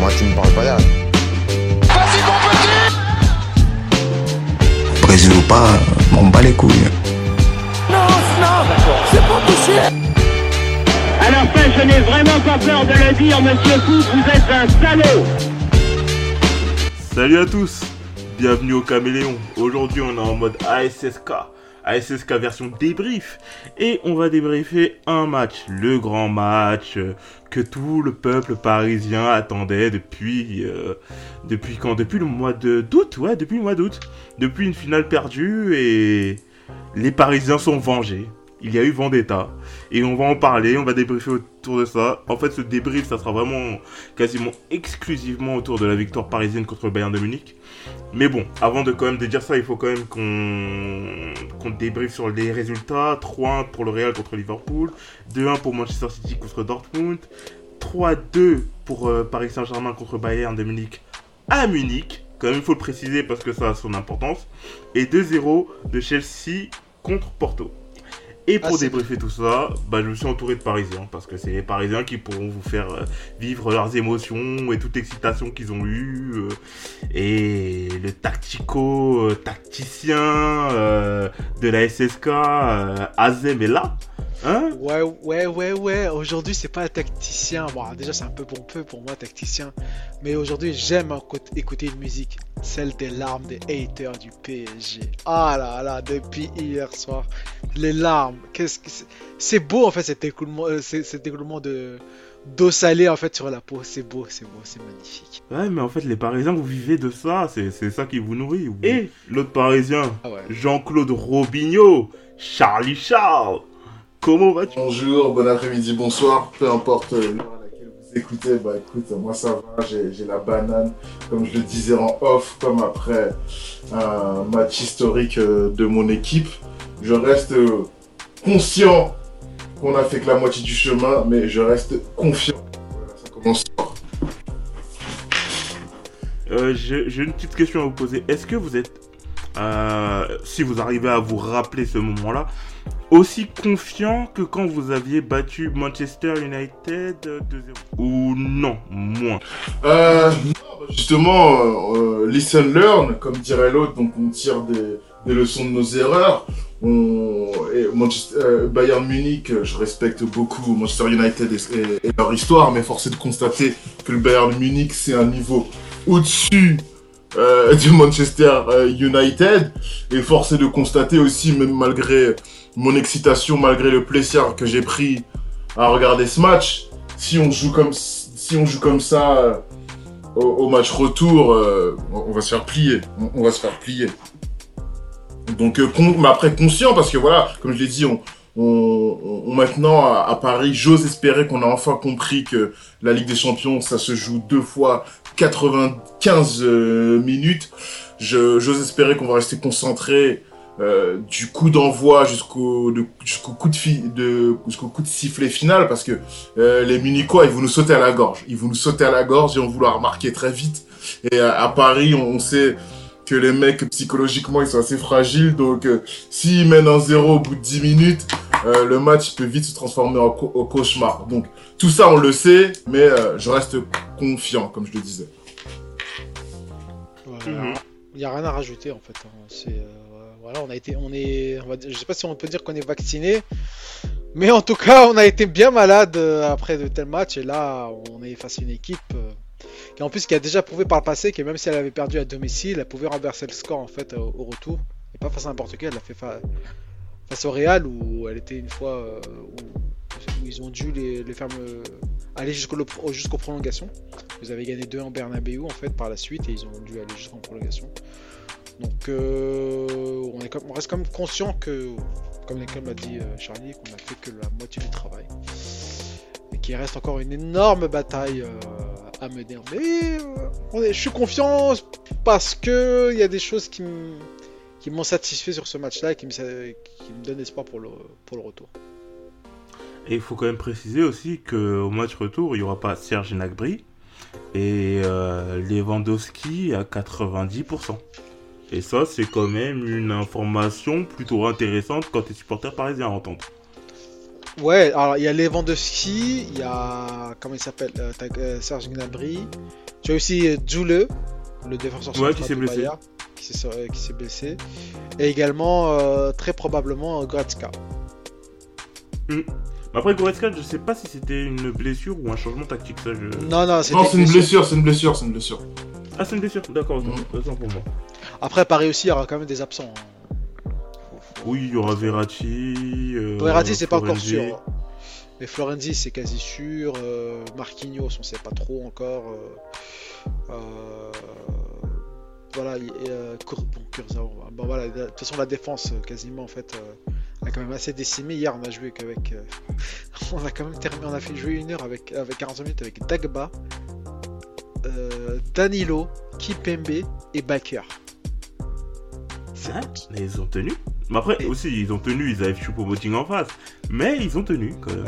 Moi, tu me parles pas derrière. Vas-y, mon petit Brésil ou pas, m'en bats les couilles. Non, non, c'est pas À la fin, je n'ai vraiment pas peur de le dire, monsieur Fou, vous êtes un salaud Salut à tous, bienvenue au Caméléon. Aujourd'hui on est en mode ASSK, ASSK version débrief. Et on va débriefer un match, le grand match euh, que tout le peuple parisien attendait depuis... euh, depuis quand? Depuis le mois d'août, ouais, depuis le mois d'août. Depuis une finale perdue et les Parisiens sont vengés. Il y a eu vendetta. Et on va en parler, on va débriefer autour de ça. En fait, ce débrief, ça sera vraiment quasiment exclusivement autour de la victoire parisienne contre le Bayern de Munich. Mais bon, avant de quand même de dire ça, il faut quand même qu'on débriefe sur les résultats. 3-1 pour le Real contre Liverpool, 2-1 pour Manchester City contre Dortmund, 3-2 pour euh, Paris Saint-Germain contre Bayern de Munich à Munich. Quand même, il faut le préciser parce que ça a son importance. Et 2-0 de Chelsea contre Porto. Et pour Ah, débriefer tout ça, bah, je me suis entouré de Parisiens, parce que c'est les Parisiens qui pourront vous faire euh, vivre leurs émotions et toute l'excitation qu'ils ont eue. euh, et le tactico-tacticien euh, de la SSK, euh, Azem est là. Hein Ouais, ouais, ouais, ouais. Aujourd'hui, c'est pas un tacticien. Bon, déjà, c'est un peu pompeux pour moi, tacticien. Mais aujourd'hui, j'aime écout- écouter une musique. Celle des larmes des haters du PSG. Ah là là, depuis hier soir. Les larmes. Qu'est-ce que c'est? C'est beau, en fait, cet écoulement, euh, cet écoulement de d'eau salée, en fait, sur la peau. C'est beau, c'est beau, c'est magnifique. Ouais, mais en fait, les Parisiens, vous vivez de ça, c'est ça qui vous nourrit. Et l'autre Parisien, Ah ouais. Jean-Claude Robinho, Charlie Charles. Comment vas-tu Bonjour, bon après-midi, bonsoir, peu importe euh, l'heure à laquelle vous écoutez, bah écoute, moi ça va, j'ai la banane, comme je le disais en off, comme après un match historique euh, de mon équipe. Je reste euh, conscient qu'on a fait que la moitié du chemin, mais je reste confiant. Voilà, ça commence fort. Euh, J'ai j'ai une petite question à vous poser. Est-ce que vous êtes, euh, si vous arrivez à vous rappeler ce moment-là, aussi confiant que quand vous aviez battu Manchester United euh, 2-0 Ou non, moins Euh, bah, justement, euh, euh, listen, learn, comme dirait l'autre, donc on tire des, des leçons de nos erreurs. Euh, Bayern Munich, euh, je respecte beaucoup Manchester United et, leur histoire, mais force est de constater que le Bayern Munich, c'est un niveau au-dessus euh, du Manchester euh, United. Et force de constater aussi, même malgré mon excitation, malgré le plaisir que j'ai pris à regarder ce match, si on joue comme, si on joue comme ça euh, au, match retour, euh, on va se faire plier. On, va se faire plier. Donc, euh, mais après conscient, parce que voilà, comme je l'ai dit, on, maintenant à, Paris, j'ose espérer qu'on a enfin compris que la Ligue des Champions, ça se joue deux fois 95 euh, minutes. J'ose espérer qu'on va rester concentré euh, du coup d'envoi jusqu'au de- jusqu'au coup de, fi- de jusqu'au coup de sifflet final parce que euh, les Munichois ils vont nous sauter à la gorge ils vont nous sauter à la gorge et on vouloir marquer très vite et à, à Paris on, on sait que les mecs psychologiquement ils sont assez fragiles donc euh, s'ils mènent un zéro au bout de 10 minutes euh, le match peut vite se transformer en co- au cauchemar donc tout ça on le sait mais euh, je reste confiant comme je le disais Voilà. Mhm. Il n'y a rien à rajouter en fait. hein. C'est euh, voilà, on a été, on est, sais pas si on peut dire qu'on est vacciné, mais en tout cas, on a été bien malade euh, après de tels matchs et là, on est face à une équipe euh, qui en plus qui a déjà prouvé par le passé que même si elle avait perdu à domicile, elle pouvait renverser le score en fait au, au retour et pas face à n'importe qui. Elle l'a fait fa- face au Real où elle était une fois euh, où, ils ont dû les, faire aller jusqu'au jusqu'aux prolongations. Ils avaient gagné 2 en Bernabeu en fait par la suite et ils ont dû aller jusqu'en prolongation. Donc euh, on, reste quand même conscient que, comme, l'a dit euh, Charlie, qu'on a fait que la moitié du travail. Et qu'il reste encore une énorme bataille euh, à mener. Mais je suis confiant parce que il y a des choses qui m'ont satisfait sur ce match-là et qui me, donnent espoir pour le, retour. Et il faut quand même préciser aussi qu'au match retour, il n'y aura pas Serge Gnabry et Lewandowski à 90%. Et ça, c'est quand même une information plutôt intéressante quand tu es supporter parisien à entendre. Ouais, alors il y a Lewandowski, il y a. Comment il s'appelle euh, euh, Serge Gnabry, Tu as aussi euh, Zule, le défenseur Ouais, central qui s'est blessé. Bayern, qui s'est qui s'est blessé. Et également, euh, très probablement, Goretzka. Mais Après, Goretzka, je sais pas si c'était une blessure ou un changement tactique. Ça, je... Non, non, c'était Non, c'est une blessure. blessure, c'est une blessure, c'est une blessure. Ah, c'est une blessure, d'accord, autant, Mm. pour moi. Après, Paris aussi, il y aura quand même des absents. hein. Oui, il y aura Verratti. Euh, Verratti, c'est pas encore Florenzi. sûr. hein. Mais Florenzi, c'est quasi sûr. Euh, Marquinhos, on sait pas trop encore. euh, euh, Voilà, il- et, euh, bon, Kurzawa. Bon, voilà, de toute façon, la défense, euh, quasiment, en fait, euh, a quand même assez décimé. Hier, on a joué qu'avec. euh, on a quand même terminé, on a fait jouer une heure avec, avec 45 minutes avec Dagba, Danilo, Kipembe et Baker. C'est- Hein Mais ils ont tenu. Mais après, Et- aussi, ils ont tenu, ils avaient Choupo-Moting en face. Mais ils ont tenu, quand même.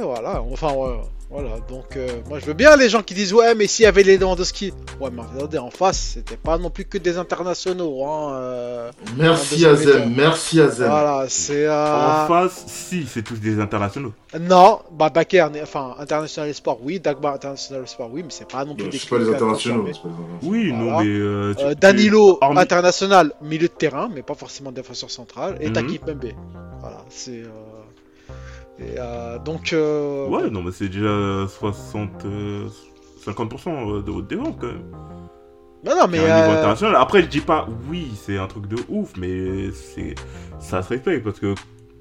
Eh, voilà, enfin, ouais, voilà, donc euh, moi je veux bien les gens qui disent ouais, mais s'il y avait les Lewandowski, ouais, mais attendez, en face, c'était pas non plus que des internationaux, hein. euh, Merci En Azem, merci Azem. voilà, c'est. En euh, face, si, c'est tous des internationaux. Non, bah Baker, n'est- enfin, International Sport, oui, Dagba International Sport, oui, mais c'est pas non plus des. suis pas les internationaux. confirmés. c'est pas les internationaux. Oui, non, mais. euh, tu- Euh, tu- Danilo, international, milieu de terrain, mais pas forcément défenseur central, et. Taki Pembe. Voilà, c'est. Euh, Et, euh, donc. euh, Ouais, non, mais c'est déjà 60. euh, 50% de votre défense, quand même. Non, non, mais. Euh. Après, je dis pas, oui, c'est un truc de ouf, mais c'est ça se respecte parce que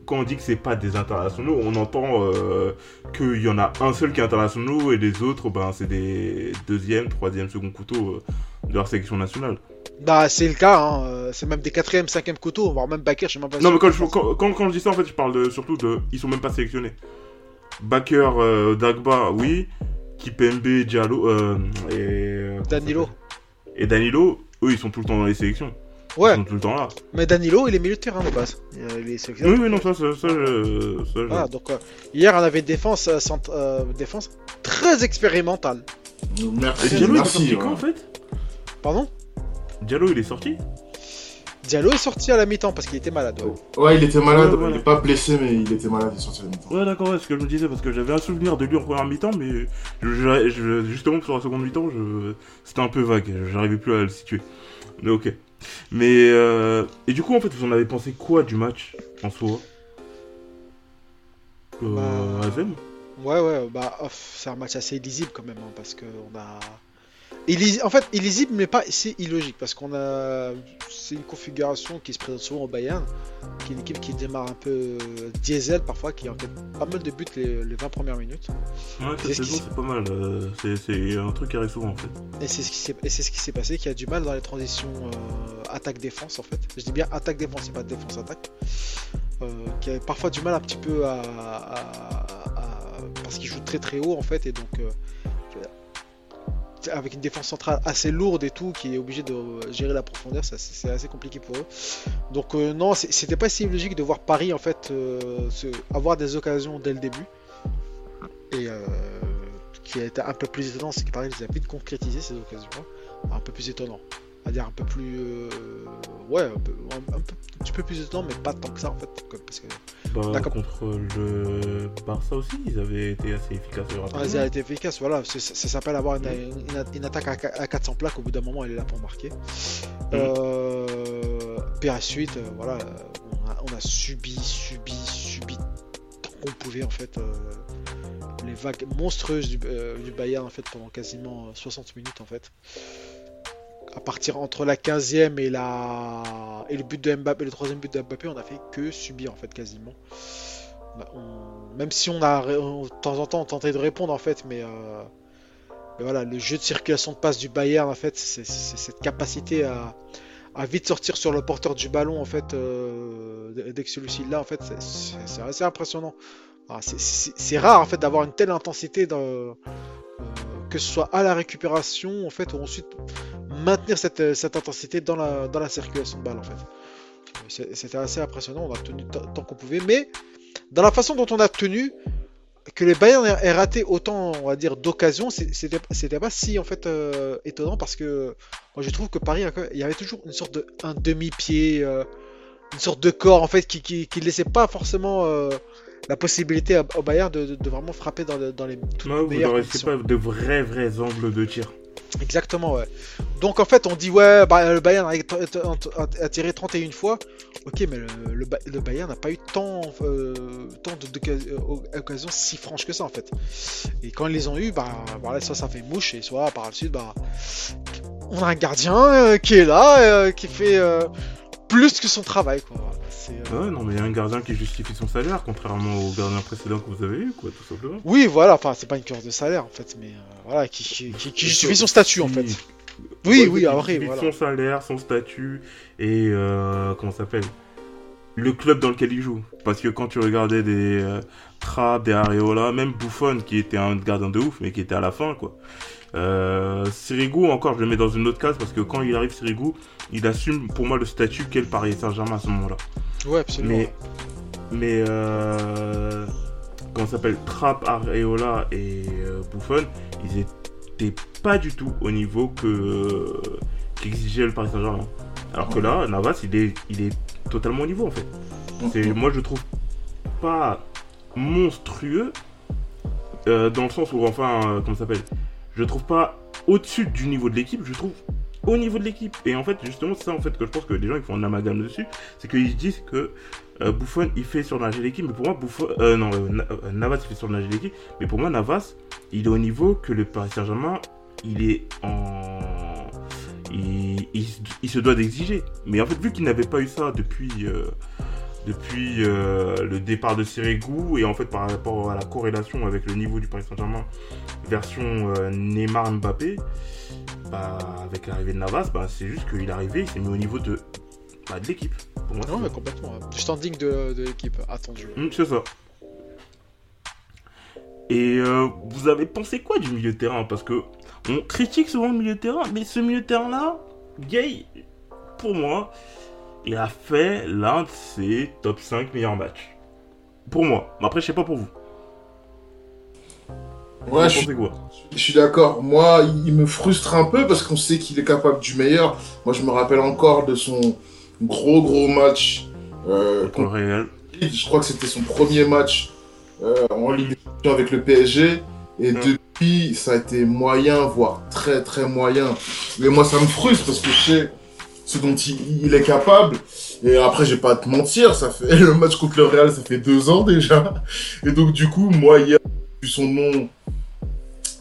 quand on dit que c'est pas des internationaux, on entend euh, qu'il y en a un seul qui est international et les autres, ben, c'est des deuxième, troisième, second couteau euh, de leur sélection nationale. Bah, c'est le cas, hein. euh, c'est même des quatrième, cinquième couteaux, voire même Baker, je sais même pas Non, mais quand je, quand, quand, quand je dis ça, en fait, je parle de, surtout de. Ils sont même pas sélectionnés. Baker, euh, Dagba, oui. Kipembe, Diallo euh, et. euh, Danilo. Et Danilo, eux, ils sont tout le temps dans les sélections. Ouais, Ils sont tout le temps là. mais Danilo, il est milieu de terrain de base. Il est sélectionné. Oui, oui, non, ça, ça, ça, je- ça, je- Voilà, donc euh, hier, on avait une défense, euh, cent- euh, défense très expérimentale. Et Merci, Diallo, il est merci. sorti quand, ouais. en fait? Pardon? Diallo, il est sorti Diallo est sorti à la mi-temps parce qu'il était malade. ouais. Ouais, il était malade, Ouais, voilà. il est pas blessé, mais il était malade, il est sorti à la mi-temps. Ouais, d'accord, ouais, ce que je me disais, parce que j'avais un souvenir de lui en première mi-temps, mais je, je- je- justement, sur la seconde mi-temps, je... c'était un peu vague, j'arrivais plus à le situer. Mais ok. Mais, euh... et du coup, en fait, vous en avez pensé quoi du match, en soi? Euh, Bah, Ouais, ouais, bah, off, c'est un match assez illisible quand même, hein, parce que on a. En fait, illisible, mais pas c'est illogique, parce qu'on a. C'est une configuration qui se présente souvent au Bayern, qui est une équipe qui démarre un peu euh, diesel parfois, qui enquête pas mal de buts les, les 20 premières minutes. Ouais, C'est cette saison, c'est pas mal, euh, c'est- un truc qui arrive souvent, en fait. Et c'est ce qui s'est ce passé, qui a du mal dans les transitions euh, attaque-défense en fait. Je dis bien attaque-défense, c'est pas défense-attaque. Euh, qui a parfois du mal un petit peu à, à- à- parce qu'il joue très très haut en fait et donc euh, avec une défense centrale assez lourde et tout, qui est obligé de gérer la profondeur, c'est assez compliqué pour eux. Donc euh, non, c'était pas si logique de voir Paris en fait euh, avoir des occasions dès le début. Et euh, qui a été un peu plus étonnant, c'est que Paris les a vite concrétisé ces occasions-là. Un peu plus étonnant. Va dire un peu plus. euh, ouais, un, peu, un, un peu- un petit peu plus étonnant, mais pas tant que ça en fait. Parce que Bah, contre le Barça aussi, ils avaient été assez efficaces. rapides. Ah, ils ont été efficaces, voilà. Ça, ça s'appelle avoir une, une- une attaque à, à 400 plaques. Au bout d'un moment, elle est là pour marquer. Euh, puis ensuite, euh, voilà, euh, on a, on a subi, subi, subi tant qu'on pouvait en fait. euh, les vagues monstrueuses du, euh, du Bayern en fait pendant quasiment euh, 60 minutes en fait. À partir entre la 15e et la et le but de Mbappé, le troisième but de Mbappé, on a fait que subir en fait quasiment. On- même si on a de temps en temps tentait de répondre en fait, mais, euh, mais voilà, le jeu de circulation de passe du Bayern en fait, c'est cette capacité à, vite sortir sur le porteur du ballon en fait dès que celui-ci là en fait, c'est- assez impressionnant. Ah, c'est- rare en fait d'avoir une telle intensité euh, que ce soit à la récupération en fait ou ensuite maintenir cette, euh, cette intensité dans la, dans la circulation de balle en fait. C'était assez impressionnant, on a tenu tant qu'on pouvait, mais dans la façon dont on a tenu, que les Bayern aient raté autant, on va dire, d'occasions, c'était pas si en fait euh, étonnant parce que moi je trouve que Paris, il y avait toujours une sorte de un demi-pied, euh, une sorte de corps en fait qui, qui, qui laissait pas forcément euh, la possibilité au Bayern de, de- de vraiment frapper dans, dans les toutes Ouais, vous n'aurez pas de vrais, vrais angles de tir. Exactement, ouais. Donc en fait, on dit ouais, bah, le Bayern a, a- a- a tiré 31 fois. Ok, mais le, le, le Bayern n'a pas eu tant, euh, tant de- d'occa- euh, si franches que ça en fait. Et quand ils les ont eu, bah voilà, soit ça fait mouche et soit par la suite, bah on a un gardien euh, qui est là, qui fait plus que son travail quoi. Euh, Ouais, non, mais il y a un gardien qui justifie son salaire, contrairement au gardien précédent que vous avez eu, quoi, tout simplement. Oui, voilà, enfin c'est pas une cure de salaire en fait, mais euh, voilà, qui, qui, qui- qui justifie son statut en fait. Oui, oui, après, voilà. Son salaire, son statut, et euh, comment ça s'appelle? Le club dans lequel il joue. Parce que quand tu regardais des euh, Trapp, des Areola, même Buffon, qui était un gardien de ouf, mais qui était à la fin, quoi. Euh, Sirigu, encore, je le mets dans une autre case, parce que quand il arrive, Sirigu, il assume pour moi le statut qu'est le Paris Saint-Germain à ce moment-là. Ouais, absolument. Mais, mais euh, comment ça s'appelle? Trapp, Areola et euh, Buffon, ils étaient pas du tout au niveau que qu'exigeait le Paris Saint-Germain. Alors que là, Navas, il est, il est totalement au niveau en fait. C'est, moi, je trouve pas monstrueux euh, dans le sens où, enfin, euh, comment ça s'appelle? Je trouve pas au-dessus du niveau de l'équipe, je trouve au niveau de l'équipe. Et en fait, justement, c'est ça en fait que je pense que les gens ils font un amalgame dessus, c'est qu'ils se disent que euh, Buffon il fait surnager l'équipe, mais pour moi Buffon, euh, non, euh, euh, Navas il fait surnager l'équipe, mais pour moi Navas il est au niveau que le Paris Saint-Germain il est en il, il se- il se doit d'exiger. Mais en fait, vu qu'il n'avait pas eu ça depuis, euh, depuis euh, le départ de Sirigu, et en fait par rapport à la corrélation avec le niveau du Paris Saint-Germain version euh, Neymar-Mbappé, bah, avec l'arrivée de Navas, bah, c'est juste qu'il est arrivé, il s'est mis au niveau de, bah, de l'équipe. Pour moi, Non, mais complètement. Du standing de, de l'équipe attendu. Hum, c'est ça. Et euh, vous avez pensé quoi du milieu de terrain? Parce que on critique souvent le milieu de terrain, mais ce milieu de terrain-là, Gay, pour moi, il a fait l'un de ses top 5 meilleurs matchs. Pour moi. Mais après, je sais pas pour vous. Ouais, je suis, je d'accord. Moi, il me frustre un peu parce qu'on sait qu'il est capable du meilleur. Moi, je me rappelle encore de son gros gros match euh, Contre le Real. Je crois que c'était son premier match euh, en Ligue des avec le PSG. Et depuis, ça a été moyen, voire très très moyen. Mais moi, ça me frustre parce que je sais ce dont il, est capable. Et après, je pas te mentir, ça fait le match contre le Real, ça fait deux ans déjà. Et donc, du coup, moi, hier, vu son nom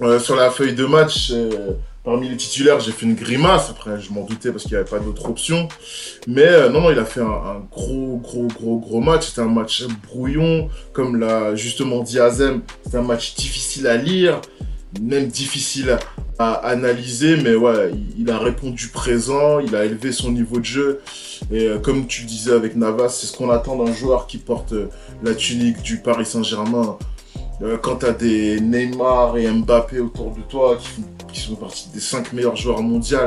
euh, sur la feuille de match. euh, parmi les titulaires, j'ai fait une grimace. Après, je m'en doutais parce qu'il n'y avait pas d'autre option. Mais euh, non, non, il a fait un, un gros, gros, gros, gros match. C'était un match brouillon, comme l'a justement dit Azem. C'était un match difficile à lire, même difficile à, analyser. Mais ouais, il, a répondu présent, il a élevé son niveau de jeu. Et euh, comme tu le disais avec Navas, c'est ce qu'on attend d'un joueur qui porte euh, la tunique du Paris Saint-Germain. Euh, quand tu as des Neymar et Mbappé autour de toi qui, font- partie des 5 meilleurs joueurs mondiaux,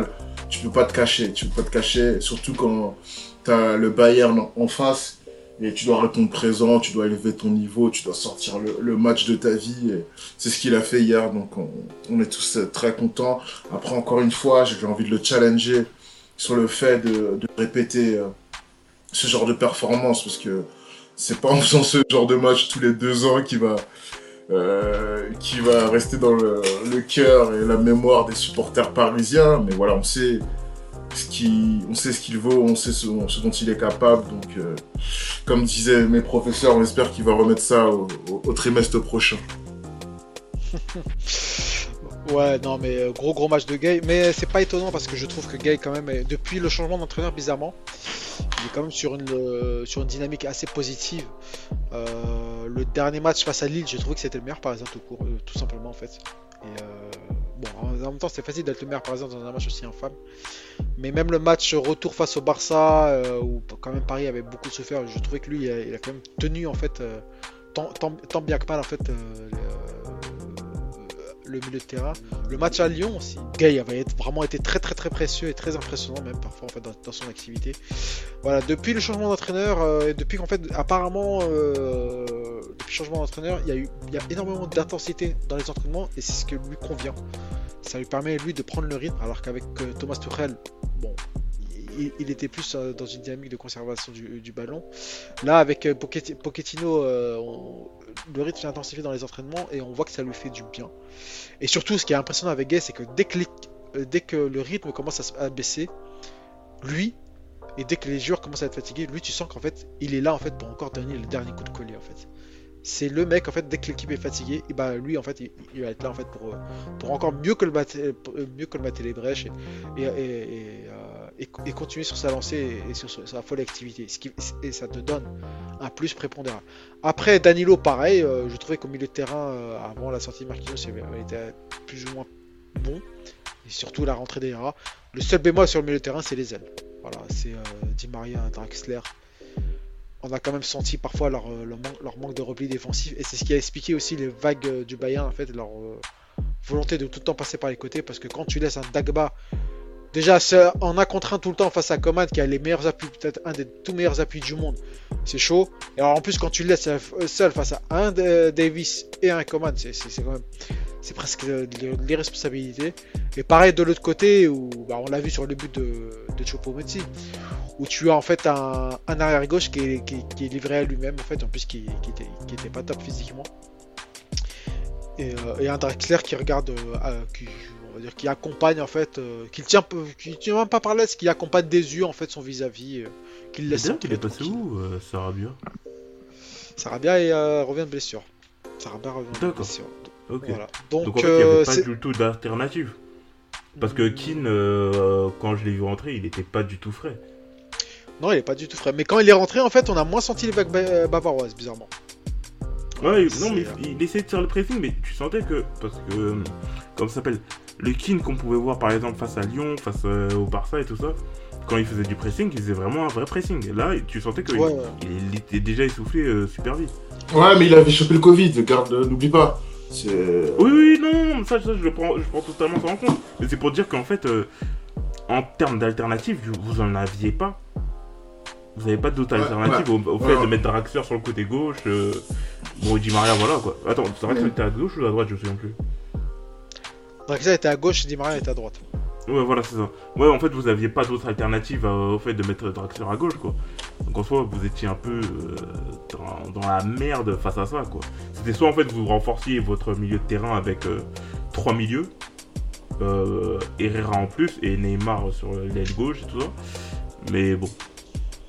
tu peux pas te cacher. Tu peux pas te cacher, surtout quand tu as le Bayern en face et tu dois répondre présent, tu dois élever ton niveau, tu dois sortir le, match de ta vie. C'est ce qu'il a fait hier, donc on, est tous euh, très contents. Après, encore une fois, j'ai envie de le challenger sur le fait de, répéter euh, ce genre de performance, parce que c'est pas en faisant ce genre de match tous les deux ans qui va, euh, rester dans le, le cœur et la mémoire des supporters parisiens. Mais voilà, on sait on sait ce qu'il vaut, on sait ce, dont il est capable. Donc, euh, comme disaient mes professeurs, on espère qu'il va remettre ça au, trimestre prochain. Ouais, non, mais euh, gros gros match de Gay. Mais c'est pas étonnant parce que je trouve que Gay, quand même, depuis le changement d'entraîneur, bizarrement, il est quand même sur une, euh, sur une dynamique assez positive. Euh, le dernier match face à Lille, j'ai trouvé que c'était le meilleur parisien tout court, euh, tout simplement en fait. Et euh, en, même temps, c'est facile d'être le meilleur parisien dans un match aussi infâme. Mais même le match retour face au Barça, euh, où quand même Paris avait beaucoup souffert, je trouvais que lui, il a, quand même tenu en fait, euh, tant, bien que mal en fait, euh, le milieu de terrain. Le match à Lyon aussi, Gay avait vraiment été très très très précieux et très impressionnant même parfois en fait dans, son activité. Voilà, depuis le changement d'entraîneur euh, et depuis qu'en fait apparemment euh, le changement d'entraîneur, il y a eu énormément d'intensité dans les entraînements et c'est ce qui lui convient. Ça lui permet lui de prendre le rythme alors qu'avec euh, Thomas Tuchel, bon, il, était plus euh, dans une dynamique de conservation du, ballon. Là avec euh, Pochetti- Pochettino, euh, le rythme s'est intensifié dans les entraînements et on voit que ça lui fait du bien. Et surtout, ce qui est impressionnant avec Gay, c'est que dès que dès que le rythme commence à, se- à baisser, lui, et dès que les joueurs commencent à être fatigués, lui, tu sens qu'en fait, il est là en fait pour encore donner le dernier coup de collier en fait. C'est le mec en fait, dès que l'équipe est fatiguée, bah lui en fait, il, va être là en fait pour, encore mieux que le mater, mieux colmater les brèches et, et- continuer sur sa lancée et, sur, sa folle activité. Ce qui, et ça te donne un plus prépondérant. Après, Danilo, pareil, euh, je trouvais qu'au milieu de terrain, euh, avant la sortie de Marquinhos, il était plus ou moins bon. Et surtout la rentrée des rats. Le seul bémol sur le milieu de terrain, c'est les ailes. Voilà, c'est euh, Di Maria, Draxler. On a quand même senti parfois leur, leur, man- leur manque de repli défensif. Et c'est ce qui a expliqué aussi les vagues du Bayern, en fait, leur volonté de tout le temps passer par les côtés. Parce que quand tu laisses un Dagba, déjà un contre un tout le temps face à Coman, qui a les meilleurs appuis, peut-être un des tout meilleurs appuis du monde, c'est chaud. Et alors en plus, quand tu le laisses euh, seul face à un de- Davis et un Coman, c'est quand même. C'est presque l'irresponsabilité. Et pareil de l'autre côté, où bah, on l'a vu sur le but de, de Choupo-Moting, où tu as en fait un, un arrière gauche qui est, qui, qui est livré à lui-même, en fait, en plus qui, qui, était, qui était pas top physiquement. Et, euh, et un Drexler qui regarde, euh, euh, qui, on va dire, qui accompagne en fait, euh, qui tient, qui tient même pas par l'aise, qui accompagne des yeux en fait son vis-à-vis, euh, qui le laisse. D'ailleurs, il est passé où, euh, Sarabia? Sarabia et, euh, revient de blessure. Sarabia revient de D'accord. blessure. Ok. Voilà. Donc, Donc, en fait, il n'y avait pas du tout d'alternative. Parce que Keane, euh, quand je l'ai vu rentrer, il était pas du tout frais. Non, il est pas du tout frais. Mais quand il est rentré, en fait, on a moins senti les vagues ba- bavaroises, bizarrement. Ouais, non, mais il, il essayait de faire le pressing, mais tu sentais que. Parce que. Comment ça s'appelle? Le Keane qu'on pouvait voir par exemple face à Lyon, face euh, au Barça et tout ça, quand il faisait du pressing, il faisait vraiment un vrai pressing. Là, tu sentais qu'il Ouais, ouais. il était déjà essoufflé euh, super vite. Ouais, mais il avait chopé le Covid, garde, euh, n'oublie pas. Oui, oui, non, ça, ça, je, le prends, je prends totalement ça en compte. Mais c'est pour dire qu'en fait, euh, en termes d'alternatives, vous en aviez pas. Vous n'avez pas d'autre Ouais, alternative au, au ouais, fait ouais. de mettre Draxler sur le côté gauche. Euh, bon, Di Maria, voilà quoi. Attends, Draxler Ouais. était à gauche ou à droite, je me souviens plus. Draxler était à gauche, Di Maria était à droite. Ouais, voilà, c'est ça. Ouais, en fait, vous aviez pas d'autre alternative euh, au fait de mettre Draxler à gauche, quoi. Donc en soi, vous étiez un peu euh, dans, la merde face à ça, quoi. C'était soit en fait vous renforciez votre milieu de terrain avec euh, trois milieux, euh, Herrera en plus et Neymar sur l'aile gauche et tout ça. Mais bon,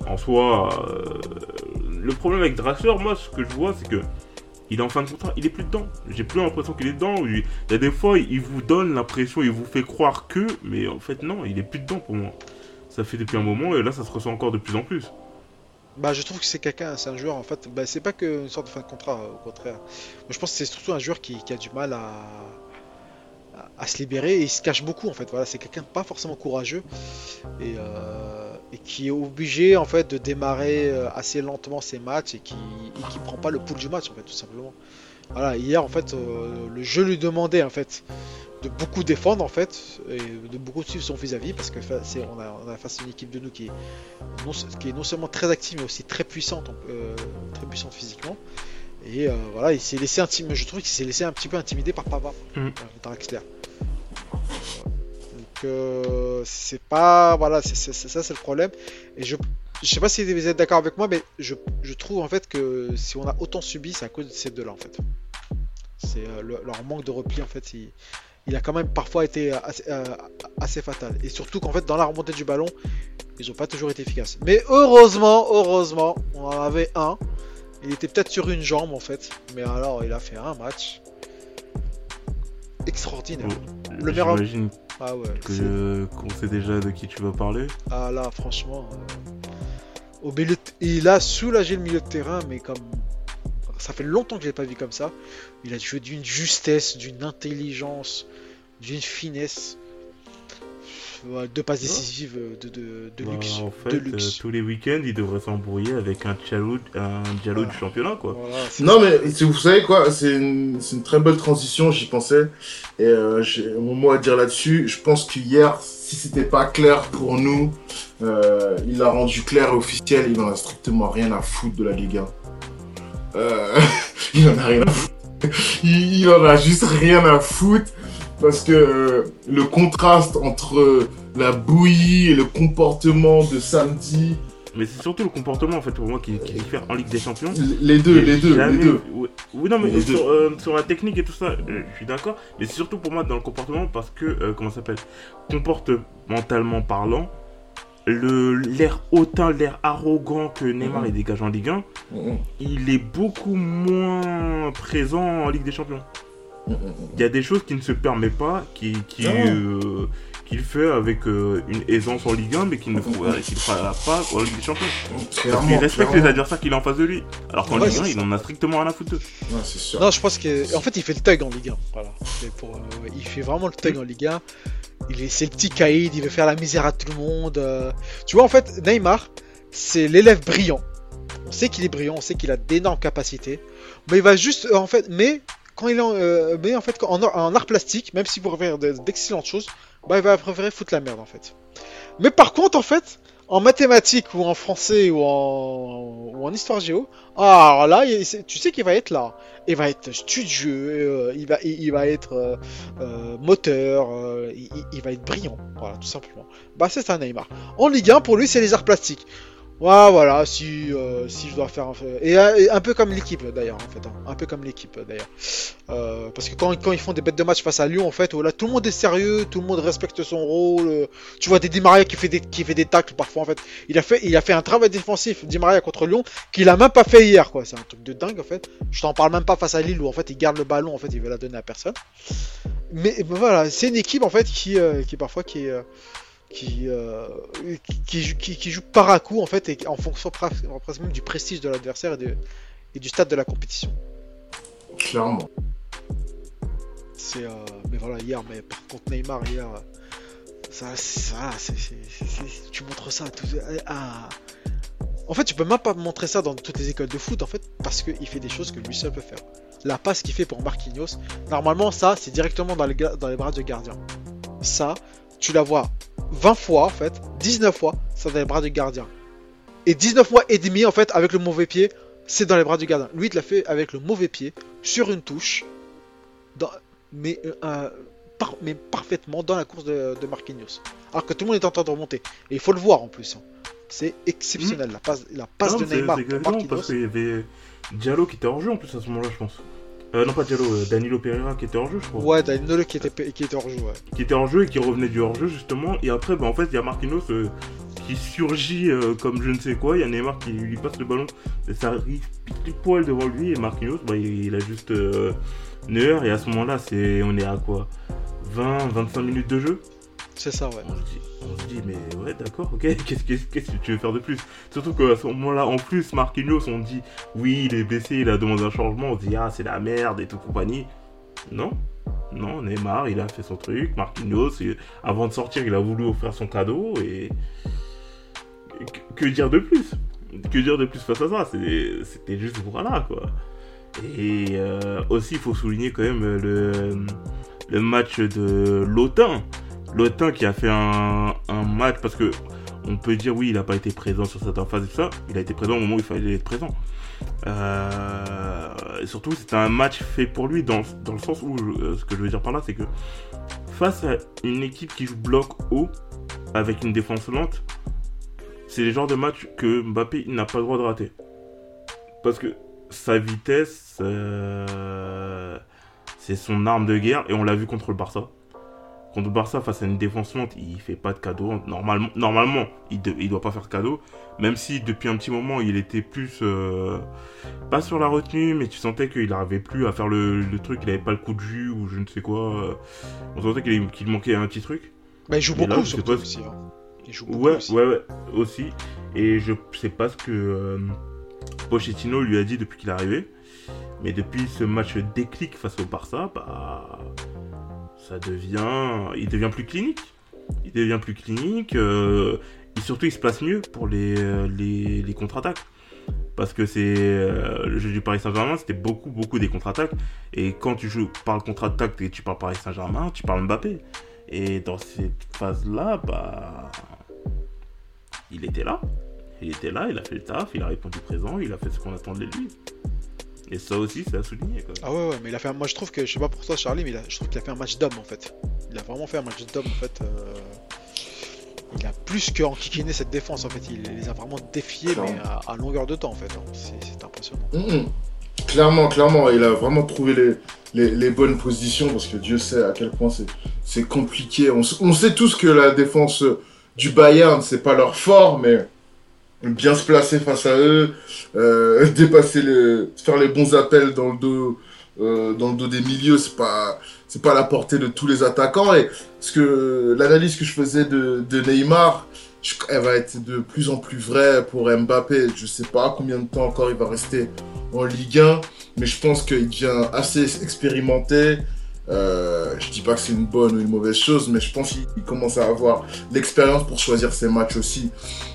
en soi, le problème avec Draxler, moi, ce que je vois, c'est que il est en fin de contrat, il est plus dedans. J'ai plus l'impression qu'il est dedans. Il y a des fois, il vous donne l'impression, il vous fait croire que, mais en fait, non, il est plus dedans pour moi. Ça fait depuis un moment et là, ça se ressent encore de plus en plus. Bah, je trouve que c'est quelqu'un, c'est un joueur en fait. Bah, c'est pas que une sorte de fin de contrat, au contraire. Moi, je pense que c'est surtout un joueur qui a du mal à, à, se libérer et il se cache beaucoup en fait. Voilà, c'est quelqu'un pas forcément courageux et, euh, et qui est obligé en fait de démarrer euh, assez lentement ses matchs et qui, et qui prend pas le pouls du match en fait, tout simplement. Voilà, hier en fait, euh, le jeu lui demandait en fait de beaucoup défendre en fait et de beaucoup suivre son vis-à-vis parce que c'est on a, face à une équipe de nous qui est non, qui est non seulement très active mais aussi très puissante, très puissante physiquement. Et euh, voilà, il s'est laissé intimider. Je trouve qu'il s'est laissé un petit peu intimider par Pavard, Mhm. euh, Draxler. Donc euh, c'est pas voilà, c'est c'est- c'est- ça c'est le problème. Et je je sais pas si vous êtes d'accord avec moi, mais je, je trouve en fait que si on a autant subi, c'est à cause de ces deux-là en fait. C'est euh, le- leur manque de repli en fait. Il, il a quand même parfois été assez, assez fatal. Et surtout qu'en fait, dans la remontée du ballon, ils n'ont pas toujours été efficaces. Mais heureusement, heureusement, on en avait un. Il était peut-être sur une jambe en fait. Mais alors, il a fait un match extraordinaire. Le meilleur- J'imagine Ah ouais. euh, qu'on sait déjà de qui tu vas parler. Ah là, franchement. euh, Au milieu de- Il a soulagé le milieu de terrain, mais comme. Ça fait longtemps que je l'ai pas vu comme ça. Il a joué d'une justesse, d'une intelligence, d'une finesse. Ouais, Deux passes décisives euh, de, de, de Bah, luxe. en de fait, luxe. euh, tous les week-ends, il devrait s'embrouiller avec un Diallo, un Diallo du championnat, quoi. Voilà, Non, mais vous savez quoi, c'est une, très belle transition, j'y pensais. Et euh, j'ai mon mot à dire là-dessus. Je pense qu'hier, si c'était pas clair pour nous, euh, il l'a rendu clair et officiel. Il en a strictement rien à foutre de la Ligue 1. Euh, il en a rien à foutre. Il, il en a juste rien à foutre. Parce que euh, le contraste entre la bouillie et le comportement de samedi Mais c'est surtout le comportement en fait pour moi qui, qui diffère en Ligue des Champions. Les deux, les deux, jamais- les deux. Oui, non, mais sur, euh, sur la technique et tout ça, euh, je suis d'accord. Mais c'est surtout pour moi dans le comportement parce que, euh, comment ça s'appelle Comportementalement parlant, le l'air hautain, l'air arrogant que Neymar il dégage en Ligue 1, Mhm. il est beaucoup moins présent en Ligue des Champions. Il y a des choses qu'il ne se permet pas, qui, qui, euh, qu'il fait avec euh, une aisance en Ligue 1, mais qu'il ne faut- euh, qu'il fera pas en Ligue des Champions. Parce qu'il respecte clairement. les adversaires qu'il a en face de lui. Alors qu'en Ouais, Ligue 1, c'est il en a strictement rien à foutre. Ouais, c'est sûr. Non, je pense que. En fait, il fait le thug en Ligue 1. Voilà. Pour, euh, il fait vraiment le thug en Ligue 1. Il est, c'est le petit caïd, il veut faire la misère à tout le monde. Tu vois, en fait, Neymar, c'est l'élève brillant. On sait qu'il est brillant, on sait qu'il a d'énormes capacités. Mais il va juste. en fait, mais quand il est en, euh, en fait, en, art- plastique, même pourrait faire de- d'excellentes choses, bah, il va préférer foutre la merde, en fait. Mais par contre, en fait, en mathématiques ou en français ou en, ou en histoire géo, alors là, tu sais qu'il va être là il va être studieux, euh, il, va, il, va être euh, moteur, il va être brillant, voilà, tout simplement. Bah, c'est un Neymar. En Ligue 1, pour lui, c'est les arts plastiques. Ouais, voilà, si, euh, si je dois faire un, et, un- et un peu comme l'équipe d'ailleurs, en fait, hein, un peu comme l'équipe d'ailleurs. Euh, parce que quand, quand ils font des bêtes de match face à Lyon, en fait, voilà, tout le monde est sérieux, tout le monde respecte son rôle. euh, tu vois des Di Maria qui fait des, qui fait des tacles parfois, en fait. Il a fait, il a fait un travail défensif, Di Maria contre Lyon, qu'il a même pas fait hier, quoi. C'est un truc de dingue, en fait. Je t'en parle même pas face à Lille où en fait il garde le ballon, en fait il veut la donner à personne. Mais, voilà, c'est une équipe en fait qui, euh, qui parfois qui, euh, qui, euh, qui, qui joue, qui, qui joue par à coup en fait et en fonction même du prestige de l'adversaire et, de- et du stade de la compétition. Clairement. C'est, euh, mais voilà hier, mais par contre Neymar hier, ça, ça, c'est, tu montres ça à tout, à- En fait, tu peux même pas montrer ça dans toutes les écoles de foot en fait parce qu'il fait des choses que lui seul peut faire. La passe qu'il fait pour Marquinhos, normalement ça c'est directement dans les, dans les bras du gardien. Ça, tu la vois 20 fois en fait, 19 fois, c'est dans les bras du gardien. Et 19 fois et demi en fait avec le mauvais pied, c'est dans les bras du gardien. Lui il l'a fait avec le mauvais pied sur une touche, dans- mais, euh, par- mais parfaitement dans la course de, de Marquinhos. Alors que tout le monde est en train de remonter. Et il faut le voir en plus. hein. C'est exceptionnel la passe, la passe Non, de Neymar. pour Marquinhos. parce qu'il y avait Diallo qui était hors jeu en plus à ce moment-là, je pense. Euh, non, pas Diallo, euh, Danilo Pereira qui était hors jeu, je crois. Ouais, Danilo qui était, qui était hors jeu. Ouais. Qui était hors jeu et qui revenait du hors jeu justement. Et après, bah, en fait, il y a Marquinhos euh, qui surgit euh, comme je ne sais quoi. Il y a Neymar qui lui passe le ballon. Et ça arrive pile poil devant lui. Et Marquinhos, bah, il, il a juste une heure. Et à ce moment-là, c'est on est à quoi? 20, 25 minutes de jeu? C'est ça, ouais. on se dit, on se dit, mais ouais, d'accord, ok, qu'est-ce que tu veux faire de plus? Surtout qu'à ce moment-là, en plus, Marquinhos, on dit, oui, il est blessé, il a demandé un changement, on dit, ah, c'est la merde et tout compagnie. Non, non, Neymar, il a fait son truc, Marquinhos, avant de sortir, il a voulu offrir son cadeau, et. que, dire de plus? Que dire de plus face à ça? C'est- C'était juste, voilà, quoi. Et euh, aussi, il faut souligner quand même le, le match de Lotin. Lotin qui a fait un, match parce que on peut dire oui, il n'a pas été présent sur certaines phases et tout ça. Il a été présent au moment où il fallait être présent. Euh, et surtout, c'était un match fait pour lui dans, dans le sens où euh, ce que je veux dire par là, c'est que face à une équipe qui joue bloc haut avec une défense lente, c'est les genres de matchs que Mbappé n'a pas le droit de rater. Parce que sa vitesse, euh, c'est son arme de guerre et on l'a vu contre le Barça. Contre Barça, face à une défense lente, il fait pas de cadeau. Normalement, normalement il, de- il doit pas faire de cadeau. Même si depuis un petit moment, il était plus. euh, pas sur la retenue, mais tu sentais qu'il n'arrivait plus à faire le, le truc, il avait pas le coup de jus ou je ne sais quoi. euh, On sentait qu'il manquait un petit truc. Bah, il joue Mais là, beaucoup surtout pas aussi. hein. Il joue beaucoup Ouais, aussi. ouais, ouais, aussi. Et je sais pas ce que euh, Pochettino lui a dit depuis qu'il est arrivé. Mais depuis ce match déclic face au Barça, bah, ça devient, il devient plus clinique. Il devient plus clinique. euh, et surtout, il se place mieux pour les, euh, les, contre-attaques. Parce que c'est euh, le jeu du Paris Saint-Germain, c'était beaucoup, beaucoup des contre-attaques. Et quand tu joues, parles contre-attaque et tu parles Paris Saint-Germain, tu parles Mbappé. Et dans cette phase-là, bah, il était là. Il était là, il a fait le taf, il a répondu présent, il a fait ce qu'on attendait de lui. Et ça aussi, c'est à souligner. Quoi. Ah ouais, ouais, mais il a fait un... moi je trouve que, je sais pas pour toi Charlie, mais il a- je trouve qu'il a fait un match d'homme en fait. Il a vraiment fait un match d'homme en fait. euh, il a plus que enquiquiné cette défense en fait. Il les a vraiment défiés mais à, à longueur de temps en fait. C'est impressionnant. Mhm. Clairement, clairement, il a vraiment trouvé les, les, les bonnes positions parce que Dieu sait à quel point c'est, c'est compliqué. On, on sait tous que la défense du Bayern, c'est pas leur fort, mais bien se placer face à eux, euh, dépasser le, faire les bons appels dans le dos, euh, dans le dos des milieux, c'est pas, c'est pas la portée de tous les attaquants. Et parce que l'analyse que je faisais de, Neymar, elle va être de plus en plus vraie pour Mbappé. Je sais pas combien de temps encore il va rester en Ligue 1, mais je pense qu'il devient assez expérimenté. Euh, je dis pas que c'est une bonne ou une mauvaise chose, mais je pense qu'il il commence à avoir l'expérience pour choisir ses matchs aussi.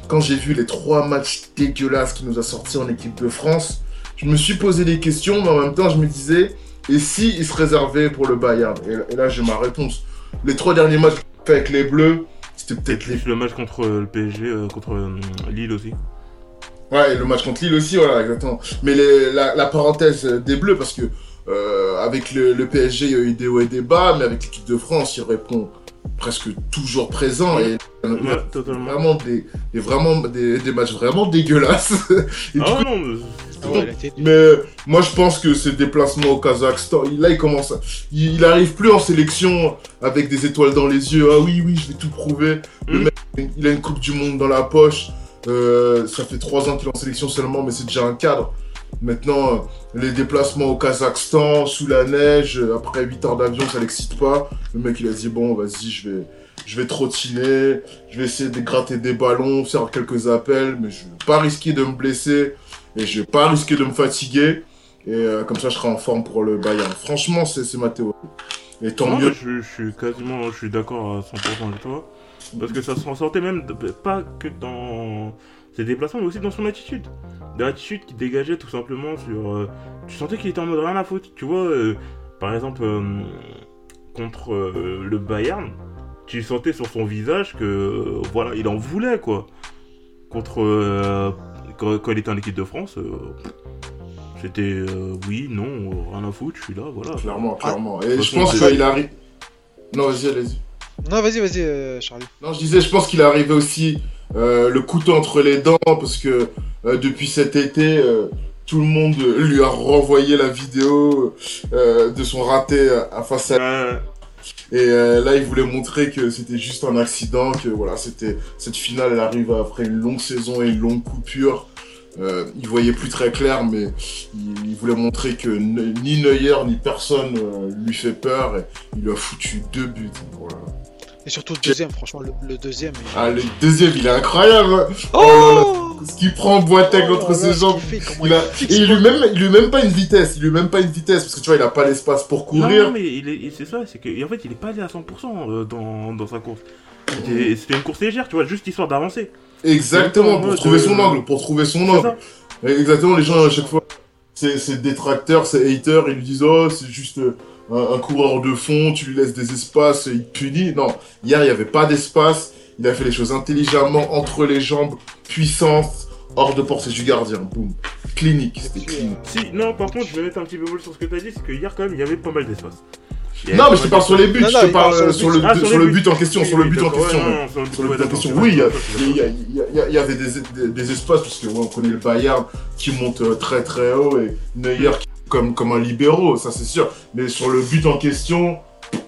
Quand j'ai vu les trois matchs dégueulasses qu'il nous a sortis en équipe de France, je me suis posé des questions, mais en même temps, je me disais, et si il se réservait pour le Bayern? Et, et là, j'ai ma réponse. Les trois derniers matchs avec les Bleus, c'était peut-être les le match contre le PSG, euh, contre euh, Lille aussi. Ouais, et le match contre Lille aussi, voilà, exactement. Mais les- la, la parenthèse des Bleus, parce que euh, avec le, le PSG, il y a eu des hauts et des bas, mais avec l'équipe de France, il répond presque toujours présent. Et il y a Ouais, vraiment des, des, vraiment, des, des matchs vraiment dégueulasses. Et Ah coup, non, mais- Ah ouais, mais moi, je pense que ce déplacement au Kazakhstan, là, il commence à... Il, il arrive plus en sélection avec des étoiles dans les yeux. Ah oui, oui, je vais tout prouver. Le Mm. mec, il a une Coupe du Monde dans la poche. Euh, ça fait trois ans qu'il est en sélection seulement, mais c'est déjà un cadre. Maintenant, euh, les déplacements au Kazakhstan, sous la neige, euh, après 8 heures d'avion, ça l'excite pas. Le mec, il a dit, bon, vas-y, je vais, je vais trottiner, je vais essayer de gratter des ballons, faire quelques appels, mais je vais pas risquer de me blesser et je vais pas risquer de me fatiguer. Et euh, comme ça, je serai en forme pour le Bayern. Franchement, c'est ma théorie. Et tant Non, mieux. je, je suis quasiment, je suis d'accord à 100% avec toi. Parce que ça se ressortait même, pas que dans ses déplacements, mais aussi dans son attitude. De l'attitude qui dégageait tout simplement sur... euh, tu sentais qu'il était en mode rien à foutre. Tu vois, euh, par exemple, euh, contre euh, le Bayern, tu sentais sur son visage que, euh, voilà, il en voulait, quoi. Contre... euh, quand, quand il était en équipe de France, euh, c'était euh, oui, non, rien à foutre, je suis là, voilà. Clairement, clairement. Et je pense qu'il arrive. Non, vas-y, allez-y. Non, vas-y, vas-y, euh, Charlie. Non, je disais, je pense qu'il est arrivé aussi euh, le couteau entre les dents parce que euh, depuis cet été, euh, tout le monde lui a renvoyé la vidéo de son raté à, face à et là il voulait montrer que c'était juste un accident, que voilà, c'était cette finale elle arrive après une longue saison et une longue coupure. Il voyait plus très clair, mais il, il voulait montrer que ni Neuer ni personne lui fait peur. Et il lui a foutu deux buts. Voilà. Et surtout le deuxième, franchement, le, le deuxième. il- Ah, le deuxième, il est incroyable. Oh, là là, Ce qu'il prend Boateng Oh entre là ses jambes. fait, Il a... fixe Et il lui, même, il lui même pas une vitesse. Il lui même pas une vitesse parce que tu vois, il a pas l'espace pour courir. non, mais il est, c'est ça, c'est que en fait il est pas allé à 100% euh, dans, dans sa course. C'était c'était une course légère, tu vois, juste histoire d'avancer. Exactement, en pour trouver son angle, pour trouver son angle. Exactement, les gens à chaque fois, c'est c'est détracteurs, c'est haters, ils lui disent oh c'est juste euh, un, un coureur de fond, tu lui laisses des espaces, et il te punit. Non, hier il n'y avait pas d'espace, il a fait les choses intelligemment, entre les jambes, puissance, hors de portée du gardien, boum. Clinique, c'était clinique. Si, non, par contre, je vais mettre un petit peu plus sur ce que t'as dit, c'est que hier quand même il y avait pas mal d'espace. Non, mais je te parle sur les buts, Non, je te parle euh, sur sur le le, but. Ah, sur le but en question, sur le but en question. ouais. Sur Sur le but en question, oui, il y, avait des, des- des espaces, parce que ouais, on connaît le Bayern qui monte euh, très très haut et Neuer qui- comme, comme un libéraux, ça c'est sûr. Mais sur le but en question,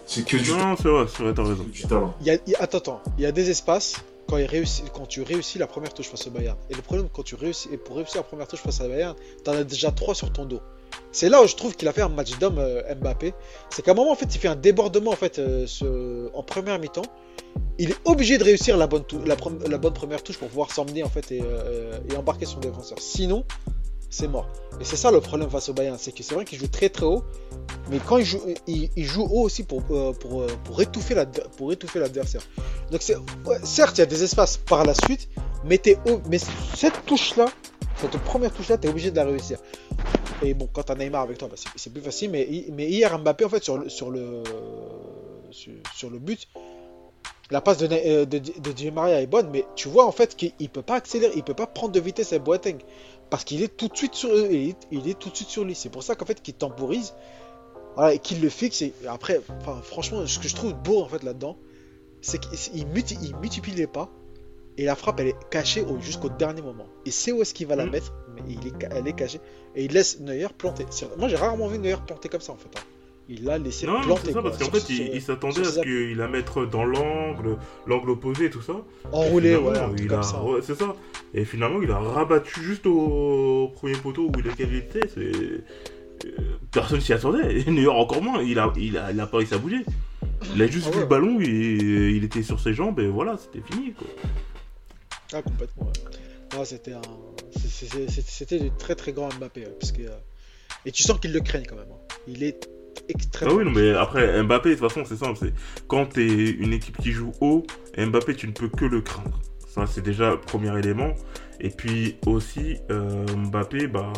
c'est que du, Non, c'est vrai, c'est vrai, t'as raison. du talent. Il y a, il attends, attends, il y a des espaces quand, il réussit, quand tu réussis la première touche face au Bayern. Et le problème, quand tu réussis, et pour réussir la première touche face au Bayern, t'en as déjà trois sur ton dos. C'est là où je trouve qu'il a fait un match d'homme euh, Mbappé. C'est qu'à un moment, en fait, il fait un débordement en, fait, euh, ce- en première mi-temps. Il est obligé de réussir la bonne, tou- la, bonne première touche pour pouvoir s'emmener en fait et, euh, et embarquer son défenseur. Sinon, c'est mort. Et c'est ça le problème face au Bayern, c'est que c'est vrai qu'il joue très très haut, mais quand il joue, il, il joue haut aussi pour, euh, pour, euh, pour étouffer l'adver- pour étouffer l'adversaire. Donc certes, il y a des espaces par la suite, mais, t'es haut, mais cette touche-là, cette première touche-là, tu es obligé de la réussir. Et bon, quand t'as Neymar avec toi, bah, c'est, plus facile, mais, mais hier, Mbappé, en fait, sur sur le, sur le but, la passe de, Ne- euh, de, de Di Maria est bonne, mais tu vois en fait qu'il il peut pas accélérer, il peut pas prendre de vitesse à Boateng parce qu'il est tout de suite sur il est, il est tout de suite sur lui. C'est pour ça qu'en fait qu'il temporise, voilà, et qu'il le fixe. Et après, enfin franchement, ce que je trouve beau en fait là-dedans, c'est qu'il il multi- il multiplie les pas et la frappe elle est cachée au- jusqu'au dernier moment. Il sait où est-ce qu'il va la Mm. mettre, mais il est, elle est cachée et il laisse Neuer planter. Moi j'ai rarement vu Neuer planter comme ça en fait. hein. Il l'a laissé Non, non, planter. c'est ça, quoi, parce qu'en fait, il, s'attendait à ce qu'il la mette dans l'angle, l'angle opposé et tout ça. enroulé, ouais, il a, ça. ouais, c'est ça. Et finalement, il a rabattu juste au premier poteau où il était. C'est euh, personne s'y attendait. Et Neuer encore moins. Il a, il a, il a pas réussi à bouger. Il a juste Ah vu le ballon et il était sur ses jambes et voilà, c'était fini. Quoi. Ah, complètement. ouais. Ah, c'était un... C'était du très très grand Mbappé. ouais, parce que, euh, Et tu sens qu'il le craigne quand même. hein. Il est Ah extrêmement. oui, non, mais après, Mbappé, de toute façon, c'est simple. C'est quand t'es une équipe qui joue haut, Mbappé, tu ne peux que le craindre. Ça, c'est déjà le premier élément. Et puis aussi, euh, Mbappé, bah,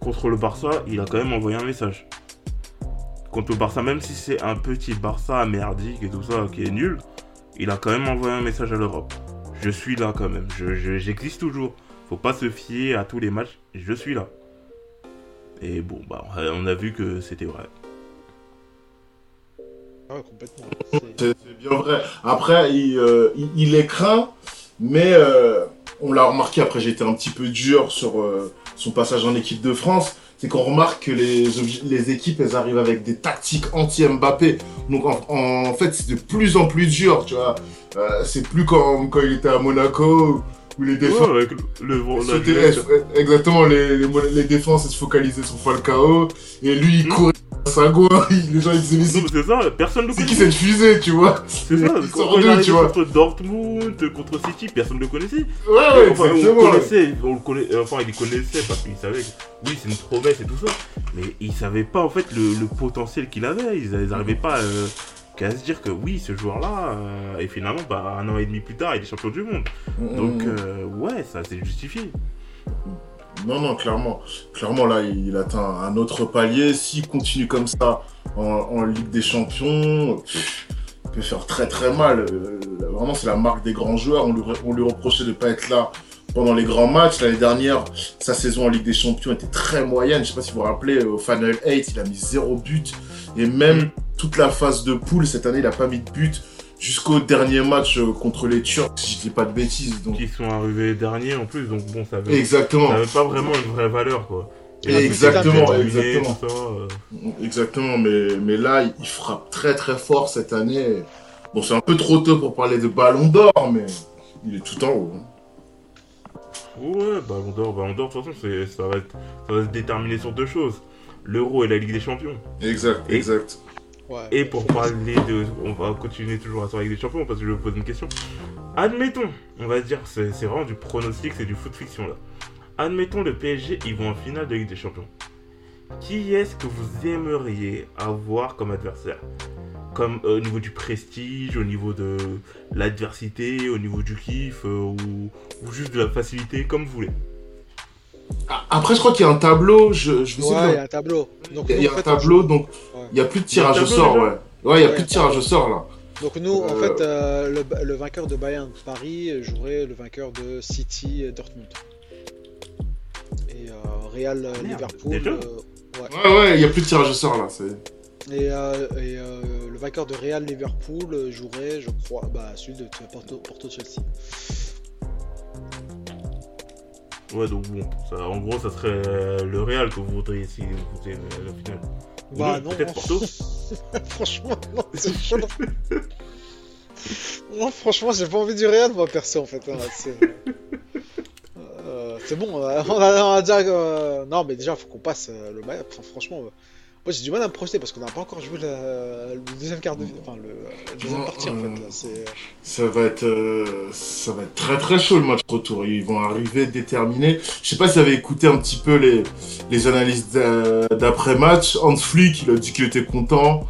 contre le Barça, il a quand même envoyé un message. Contre le Barça, même si c'est un petit Barça merdique et tout ça, qui est nul, il a quand même envoyé un message à l'Europe. Je suis là quand même. Je- je- J'existe toujours. Faut pas se fier à tous les matchs. Je suis là. Et bon, bah, on a vu que c'était vrai. Ah ouais, complètement. C'est- bien vrai. Après, il, euh, il, il est craint, mais euh, on l'a remarqué, après j'ai été un petit peu dur sur euh, son passage en équipe de France, c'est qu'on remarque que les, équipes, elles arrivent avec des tactiques anti-Mbappé. Donc en, en fait, c'est de plus en plus dur, tu vois. Euh, c'est plus comme quand il était à Monaco, où les défenses... Ouais, avec le, le, la C'était- vitesse. exactement, les, les, les défenses se focalisaient sur Falcao, et lui il Hmm. courait à Sagouin, les gens ils disaient mais c'est- ça, personne ne le c'est qui connaissait. cette fusée, tu vois C'est ça, Il sort arrivé tu vois contre Dortmund, contre City, personne ne le connaissait. Ouais, ouais, enfin, on le exactement. connaissait, on le connaît, euh, enfin, il les connaissait parce qu'il savait que oui, c'est une promesse et tout ça. Mais il savait pas en fait le, le potentiel qu'il avait. Ils, ils arrivaient pas euh, qu'à se dire que oui, ce joueur-là, euh, et finalement, bah, un an et demi plus tard, il est champion du monde. Donc, euh, ouais, ça c'est justifié. Non, non, clairement. Clairement, là, il atteint un autre palier. S'il continue comme ça en, en Ligue des Champions, pff, il peut faire très très mal. Euh, Vraiment, c'est la marque des grands joueurs. On lui, on lui reprochait de ne pas être là pendant les grands matchs. L'année dernière, sa saison en Ligue des Champions était très moyenne. Je sais pas si vous vous rappelez, au Final 8, il a mis zéro but. Et même Mm. Toute la phase de poule, cette année, il n'a pas mis de but jusqu'au dernier match euh, contre les Turcs, si je dis pas de bêtises. Donc... Qui sont arrivés derniers en plus, donc bon, ça avait, Exactement. ça avait pas vraiment une vraie valeur quoi. Exactement, exactement. ça, euh, Exactement, mais, mais là, il- frappe très très fort cette année. Bon, c'est un peu trop tôt pour parler de ballon d'or, mais il est tout en haut. hein. Ouais, Ballon d'Or, Ballon d'Or, de toute façon, ça va, être, ça va se déterminer sur deux choses. L'Euro et la Ligue des Champions. Exact, Et- exact. Et pour parler de... On va continuer toujours à la Ligue des Champions parce que je vais vous poser une question. Admettons, on va dire, c'est vraiment du pronostic, c'est du foot fiction là. Admettons le PSG, ils vont en finale de Ligue des Champions. Qui est-ce que vous aimeriez avoir comme adversaire? Comme euh, au niveau du prestige, au niveau de l'adversité, au niveau du kiff, euh, ou juste de la facilité, comme vous voulez. Ah, Après, je crois qu'il y a un tableau. Je, je vais essayer Ouais, de- il y a un tableau. Donc, il y a, nous, un fait, tableau, donc Ouais. il n'y a plus de tirage au sort, ouais. Ouais, il n'y a Ouais, plus de tirage au sort là. Donc nous, en Euh, fait, euh, le, le vainqueur de Bayern Paris jouerait le vainqueur de City et Dortmund. Et euh, Real euh, Ah, Liverpool. euh, ouais. Ouais, ouais, il n'y a plus de tirage au sort là. c'est- Et, euh, et, euh, le vainqueur de Real Liverpool euh, jouerait, je crois, bah, celui de Porto, Porto Chelsea. Ouais, donc bon, ça, en gros, ça serait euh, le Real que vous voudriez si vous faisiez la finale. Bah non, non. peut-être Porto. franchement, non, c'est chaud. non, franchement, j'ai pas envie du Real, moi, perso, en fait. hein, c'est... Euh, c'est bon, euh, on a, on a déjà. euh, Non, mais déjà, faut qu'on passe le match. Enfin, franchement, moi j'ai du mal à me projeter parce qu'on n'a pas encore joué la- le deuxième quart de. Enfin, le, deuxième partie, en euh, fait. Là, c'est... Ça va être, euh, ça va être très très chaud le match retour. Ils vont arriver déterminés. Je sais pas si vous avez écouté un petit peu les, les analyses d'a- d'après-match. Hans Flick, il a dit qu'il était content.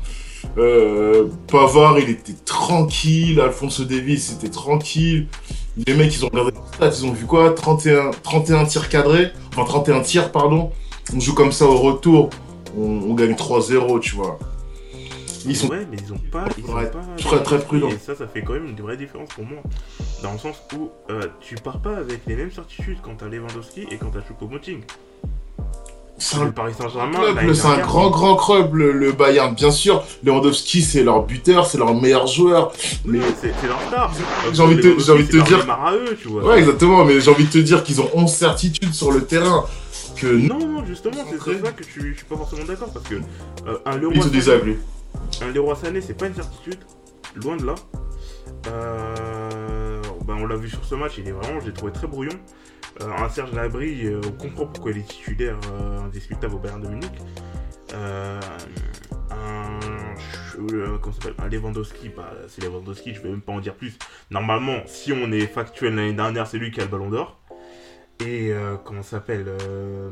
Euh, Pavard, il était tranquille. Alfonso Davis, était tranquille. Les mecs, ils ont regardé leurs stats, ils ont vu quoi? 31, 31 tirs cadrés. Enfin, 31 tirs, pardon. On joue comme ça au retour. On, on gagne 3-0, tu vois. Ils sont Ouais, mais ils ont pas. Ils Faudrait ont être pas très, très prudent. Et ça, ça fait quand même une vraie différence pour moi. Dans le sens où euh, tu pars pas avec les mêmes certitudes quand t'as Lewandowski et quand t'as Choupo-Moting. C'est Le un Paris Saint-Germain. c'est un grand, grand club, le, le Bayern. Bien sûr, Lewandowski, c'est leur buteur, c'est leur meilleur joueur. Mais Oui, c'est leur star. J'ai envie de te- j'ai envie de te dire- à eux, tu vois. Ouais, exactement, mais j'ai envie de te dire qu'ils ont 11 certitudes sur le terrain. Que Non, non, justement, c'est sur ça que je suis, je suis pas forcément d'accord parce que euh, un Leroy Sané-. Un Leroy Sané, c'est pas une certitude, loin de là. Euh, ben, on l'a vu sur ce match, il est vraiment, je l'ai trouvé très brouillon. Euh, un Serge euh, on comprend pourquoi il est titulaire indiscutable au Bayern de Munich. Un, comment s'appelle un Lewandowski, bah, c'est Lewandowski, je vais même pas en dire plus. Normalement, si on est factuel l'année dernière, c'est lui qui a le ballon d'or. Et euh, comment ça s'appelle euh,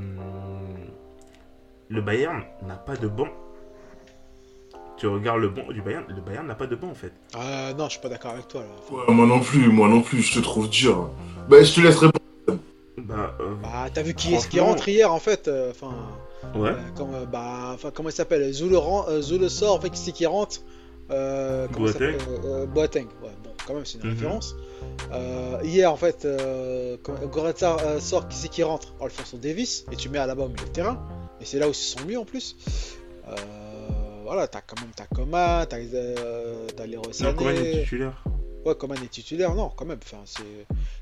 Le Bayern n'a pas de banc. Tu regardes le banc du Bayern, le Bayern n'a pas de banc en fait. Ah non, je suis pas d'accord avec toi là. Ouais, moi non plus, moi non plus, je te trouve dur. Bah, je te laisse répondre. Bah, euh, Bah, t'as vu qui est-ce qui Franchement- rentre hier en fait euh, Enfin, ouais. euh, comme, euh, bah, enfin, comment il s'appelle Zou le, euh, sort, en fait, qui c'est qui rentre euh, Boateng. euh, euh, Boateng, ouais, bon, quand même, c'est une Mhm. référence. Euh, hier, en fait, euh, quand Goretzka euh, sort, qui c'est qui rentre? Alfonso Davis, et tu mets à la bas au milieu de terrain, et c'est là où ils sont mieux en plus. Euh, voilà, t'as quand même ta Coman, t'as t'as Sané. Coman est titulaire. Ouais, Coman est titulaire, non, quand même. Enfin, c'est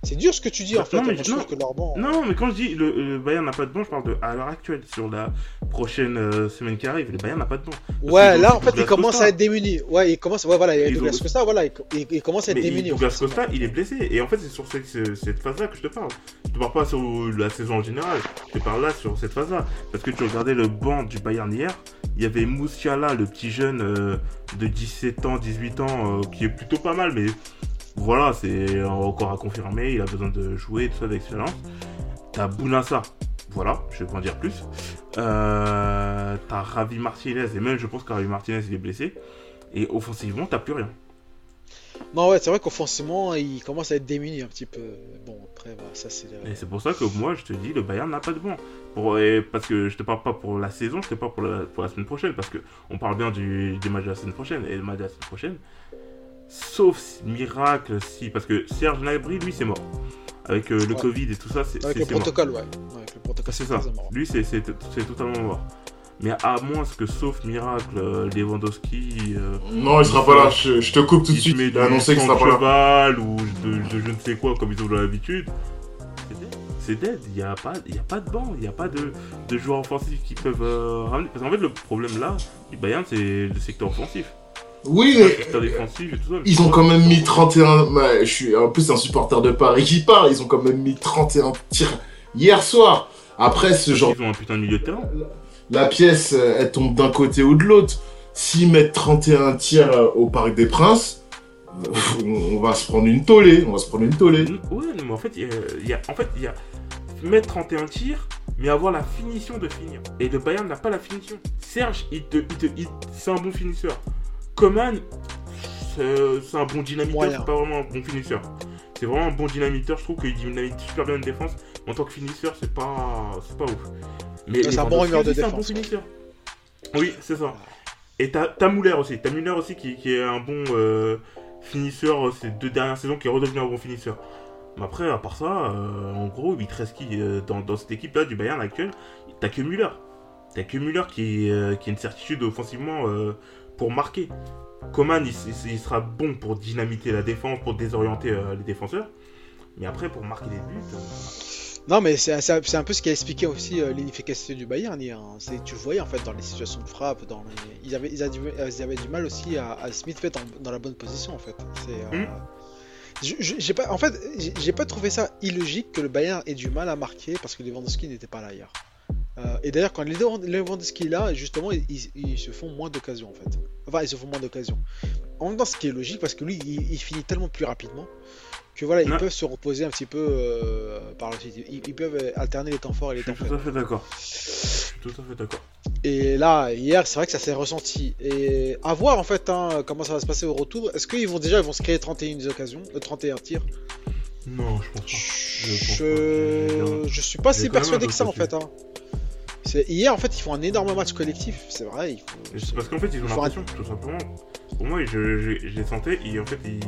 c'est dur ce que tu dis en Non, fait. mais je non. trouve que leur banc. Non, mais quand je dis le, le Bayern n'a pas de banc, je parle de à l'heure actuelle, sur la prochaine euh, semaine qui arrive. Le Bayern n'a pas de banc. Ouais, là en fait, il commence à être démuni. Ouais, il commence. Ouais, voilà, il y a Ils Douglas ont- Costa, voilà, il, il- il commence à être Mais démuni. Douglas offensivement. Costa, il est blessé. Et en fait, c'est sur cette, ce- cette phase-là que je te parle. Je te parle pas sur la saison en général. Je te parle là sur cette phase-là. Parce que tu regardais le banc du Bayern hier. Il y avait Moussiala, le petit jeune euh, de 17 ans, 18 ans, euh, qui est plutôt pas mal. Mais voilà, c'est encore à confirmer. Il a besoin de jouer, tout ça, d'expérience. T'as Bounassa. Voilà, je vais pas en dire plus. Euh, t'as Ravi Martinez. Et même, je pense que Ravi Martinez, il est blessé. Et offensivement, t'as plus rien. Non, ouais, c'est vrai qu'offensivement, il commence à être démuni un petit peu. Bon, après, bah, ça c'est. Et c'est pour ça que moi je te dis le Bayern n'a pas de banc. Pour, et parce que je te parle pas pour la saison, je te parle pour la, pour la semaine prochaine. Parce que on parle bien du, du match de la semaine prochaine. Et le match de la semaine prochaine, sauf si- miracle, si. Parce que Serge Gnabry, lui, c'est mort. Avec euh, le Ouais. Covid et tout ça, c'est Avec le mort. protocole, ouais. Avec le protocole, C'est ça. mort. Lui, c'est c'est- c'est totalement mort. Mais à moins que, sauf miracle, euh, Lewandowski. euh, Non, il sera pas là, je, je te coupe tout de suite. Il a annoncé qu'il sera de pas là. cheval ou de, de je ne sais quoi comme ils ont l'habitude. C'est dead. C'est. Il n'y a, pas- y a pas de banc, il n'y a pas de, de joueurs offensifs qui peuvent euh, ramener. Parce qu'en fait, le problème là, du Bayern, c'est le secteur offensif. Oui, mais défensif et tout ça. ils ont quand même mis 31. bah, je suis en plus un supporter de Paris qui parle. Ils ont quand même mis 31 tirs hier soir. Après, ce genre. Ils ont un putain de milieu de terrain. La pièce, euh, elle tombe d'un côté ou de l'autre. S'ils mettent 31 tirs euh, au Parc des Princes, on va se prendre une tollée. On va se prendre une tollée. Ouais, mais en fait, il y a- en fait, il y a mettre 31 tirs, mais avoir la finition de finir. Et le Bayern n'a pas la finition. Serge, il te, il te- il- c'est un bon finisseur. Coman, c'est un bon dynamiteur, c'est pas vraiment un bon finisseur. C'est vraiment un bon dynamiteur, je trouve qu'il dynamite super bien une défense. En tant que finisseur, c'est pas, c'est pas ouf. Mais C'est un bon de aussi, c'est un défense, bon finisseur. Oui, c'est ça. Et t'as t'as Muller aussi. T'as Muller aussi qui, qui est un bon euh, finisseur euh, ces deux dernières saisons, qui est redevenu un bon finisseur. Mais après, à part ça, euh, en gros, il te reste qui euh, dans, dans cette équipe-là du Bayern actuel? T'as que Müller. T'as que Müller qui, euh, qui a une certitude offensivement pour marquer. Coman, il, sera bon pour dynamiter la défense, pour désorienter les défenseurs. Mais après, pour marquer des buts. Non, mais c'est un, peu ce qui a expliqué aussi euh, l'inefficacité du Bayern hein. Tu le voyais en fait dans les situations de frappe, dans les- ils, avaient, ils, avaient du, ils avaient du mal aussi à, à se mettre dans, dans la bonne position en fait. C'est, euh, Mm. Je- pas, en fait, j'ai- pas trouvé ça illogique que le Bayern ait du mal à marquer parce que Lewandowski n'était pas là hier. Euh, et d'ailleurs, quand Lew- Lewandowski est là, justement, ils, ils- ils se font moins d'occasions en fait. Enfin, ils se font moins d'occasions. En même temps, ce qui est logique parce que lui, il, il finit tellement plus rapidement que voilà, ils peuvent se reposer un petit peu euh, par la suite. Ils, ils peuvent alterner les temps forts et les temps suis tout faibles. à fait d'accord. Tout à fait d'accord. Et là, hier, c'est vrai que ça s'est ressenti. Et à voir en fait hein, comment ça va se passer au retour. Est-ce qu'ils vont déjà ils vont se créer 31 occasions, euh, 31 tirs? Non, je pense pas. je... je suis pas si persuadé un que ça en fait. Hein. Hier, en fait, ils font un énorme match collectif. C'est vrai. Faut... C'est parce qu'en fait, ils ont l'impression, tout simplement. Pour moi, je, je, je les sentais, et en fait, ils,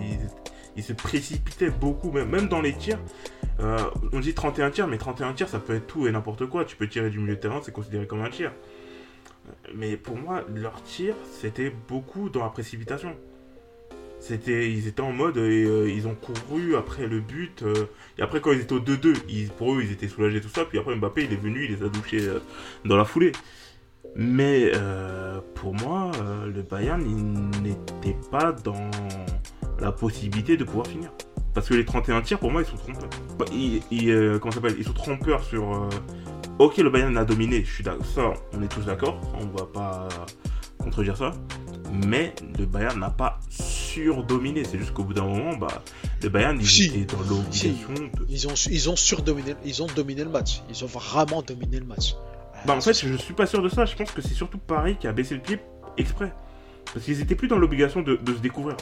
ils se précipitaient beaucoup, même, même dans les tirs. euh, on dit 31 tirs, mais 31 tirs, ça peut être tout et n'importe quoi. Tu peux tirer du milieu de terrain, c'est considéré comme un tir. Mais pour moi, leur tir, c'était beaucoup dans la précipitation. C'était, ils étaient en mode, euh, ils ont couru après le but. euh, et après, quand ils étaient au 2-2, ils- pour eux, ils étaient soulagés, tout ça. Puis après, Mbappé, il est venu, il les a douchés euh, dans la foulée. Mais euh, pour moi, le Bayern, il n'était pas dans la possibilité de pouvoir finir. Parce que les 31 tirs, pour moi, ils sont trompeurs. Bah, Ils, ils, comment Ils sont trompeurs sur. Euh, Ok, le Bayern a dominé, je suis d'accord. Ça, on est tous d'accord. On ne va pas contredire ça. Mais le Bayern n'a pas surdominé. C'est juste qu'au bout d'un moment, bah, le Bayern, il Si. était dans l'obligation de. Ils ont, ils ont surdominé, ils ont dominé le match. Ils ont vraiment dominé le match. Bah, en fait, je suis pas sûr de ça. Je pense que c'est surtout Paris qui a baissé le pied exprès. Parce qu'ils étaient plus dans l'obligation de, de se découvrir.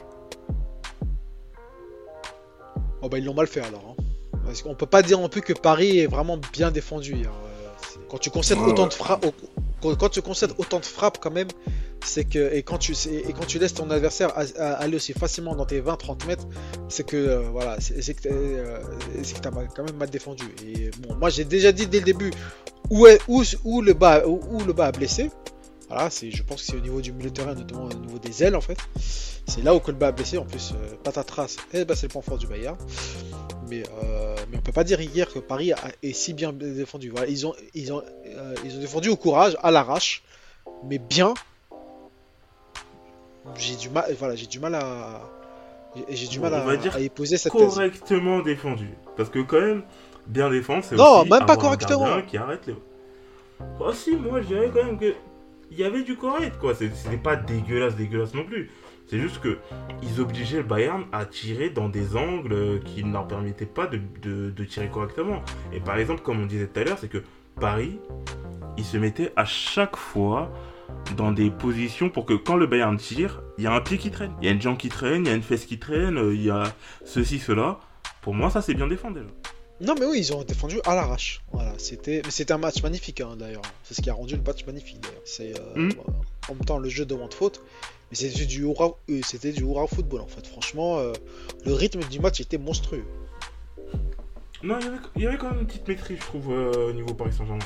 Oh bah ils l'ont mal fait alors. hein. Parce qu'on peut pas dire non plus que Paris est vraiment bien défendu. hein. Quand tu concèdes Ouais, autant ouais. de frappes, quand, quand tu concèdes autant de frappes quand même, c'est que et quand tu c'est- et quand tu laisses ton adversaire aller aussi facilement dans tes 20-30 mètres, c'est que euh, voilà, c'est que euh, t'as mal- quand même mal défendu. Et bon, moi j'ai déjà dit dès le début où est où, où le bas où, où le bas a blessé. Voilà, c'est je pense que c'est au niveau du milieu de terrain, notamment au niveau des ailes en fait. C'est là où Colba a blessé. En plus, euh, patatras, eh ben, c'est le point fort du Bayern. Mais, euh, mais on peut pas dire hier que Paris a- est si bien défendu. Voilà, ils ont, ils ont, euh, ils ont défendu au courage, à l'arrache, mais bien. J'ai du mal, voilà, j'ai du mal à, j'ai- du mal on va à, dire à y poser cette thèse. Correctement défendu. Parce que quand même, bien défendre, c'est Non, aussi même pas correctement. qui arrête les... Oh si, moi je dirais quand même que il y avait du correct quoi. C'était pas dégueulasse, dégueulasse non plus. C'est juste que ils obligeaient le Bayern à tirer dans des angles qui ne leur permettaient pas de, tirer correctement. Et par exemple, comme on disait tout à l'heure, c'est que Paris, il se mettait à chaque fois dans des positions pour que quand le Bayern tire, il y a un pied qui traîne. Il y a une jambe qui traîne, il y a une fesse qui traîne, euh, il y a ceci, cela. Pour moi, ça c'est bien défendu. Non, mais oui, ils ont défendu à l'arrache. Voilà, c'était, mais c'était un match magnifique hein, d'ailleurs. C'est ce qui a rendu le match magnifique d'ailleurs. C'est euh, Mm. euh, en même temps le jeu demande faute, mais c'était du hurrah, euh, c'était du hurrah football en fait. Franchement, euh, le rythme du match était monstrueux. Non, il y avait, il y avait quand même une petite maîtrise, je trouve, euh, au niveau Paris Saint-Germain.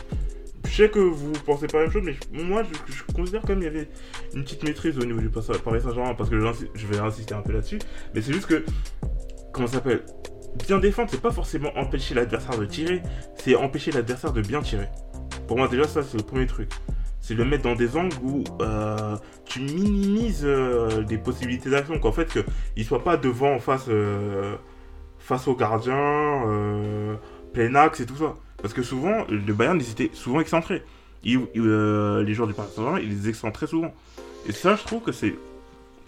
Je sais que vous pensez pas la même chose, mais je- moi, je, je considère quand même qu'il y avait une petite maîtrise au niveau du Paris Saint-Germain, parce que je vais insister un peu là-dessus. Mais c'est juste que, comment ça s'appelle? Bien défendre, c'est pas forcément empêcher l'adversaire de tirer, c'est empêcher l'adversaire de bien tirer. Pour moi, déjà, ça, c'est le premier truc. C'est le mettre dans des angles où euh, tu minimises euh, des possibilités d'action, qu'en fait, qu'il soit pas devant en face. euh, face au gardien, plein axe et tout ça. Parce que souvent, le Bayern, ils étaient souvent excentrés. Les joueurs du Paris Saint-Germain, ils les excentraient souvent. Et ça, je trouve que c'est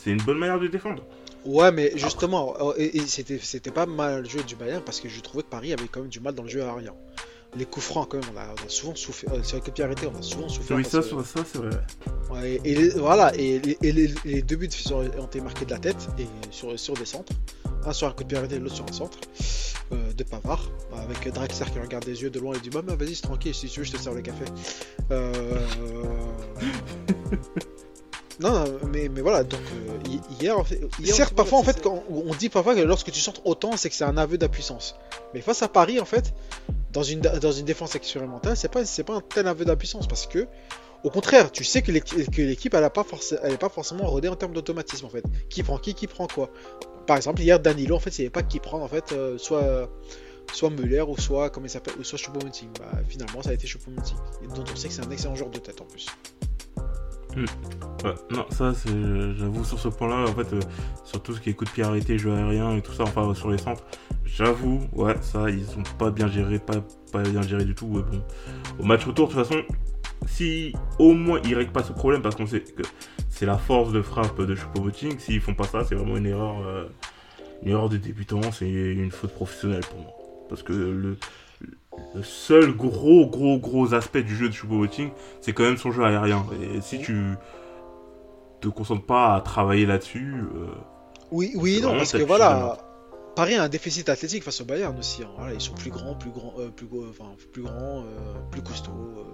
une bonne manière de défendre. Ouais, mais justement, euh, et, et c'était, c'était pas mal le jeu du Bayern parce que je trouvais que Paris avait quand même du mal dans le jeu aérien. Les coups francs, quand même, on a, on a souvent souffert. euh, sur les coups arrêtés, on a souvent souffert. Oui, ça, que- ça, c'est vrai. Ouais, et les- voilà, et, les, et les- les deux buts sur- ont été marqués de la tête et sur, sur des centres. Un sur un coup de pied arrêté, l'autre sur un centre euh, de Pavard. Avec Draxler qui regarde des yeux de loin et dit Bah, bah, vas-y, c'est tranquille, si tu veux, je te sers le café. Euh... non, non, mais, mais voilà, donc euh, hi- hier, en fait- certes, parfois en fait, quand on dit parfois que lorsque tu centres autant, c'est que c'est un aveu d'impuissance. Mais face à Paris, en fait, dans une, dans une défense expérimentale, c'est pas, c'est pas un tel aveu d'impuissance parce que au contraire, tu sais que l'équi- que l'équipe, elle, a pas forcément rodée en termes d'automatisme en fait. Qui prend qui, qui prend quoi? Par exemple, hier, Danilo, en fait, il n'y avait pas qui prendre en fait, euh, soit, soit Müller ou soit, comment il s'appelle, ou soit Choupo-Moting. Bah, finalement, ça a été Choupo-Moting. Dont on sait que c'est un excellent joueur de tête en plus. Ouais, non, ça, j'avoue, sur ce point-là, en fait, euh, sur tout ce qui est coup de pied arrêté, jeu aérien et tout ça, enfin, sur les centres, j'avoue, ouais, ça, ils sont pas bien gérés, pas, pas bien gérés du tout. ouais, bon. Au match retour, de toute façon, si au moins ils règlent pas ce problème, parce qu'on sait que c'est la force de frappe de Choupo-Moting, s'ils font pas ça, c'est vraiment une erreur, euh, une erreur de débutant, c'est une faute professionnelle pour moi. Parce que le, le seul gros, gros, gros aspect du jeu de Choupo-Moting, c'est quand même son jeu aérien. Et si tu te concentres pas à travailler là-dessus, euh, Oui, oui, non, parce que voilà, Paris a un déficit athlétique face au Bayern aussi. hein. Voilà, ils sont plus grands, plus grands, euh, plus, gros- enfin, plus grands, euh, plus costauds.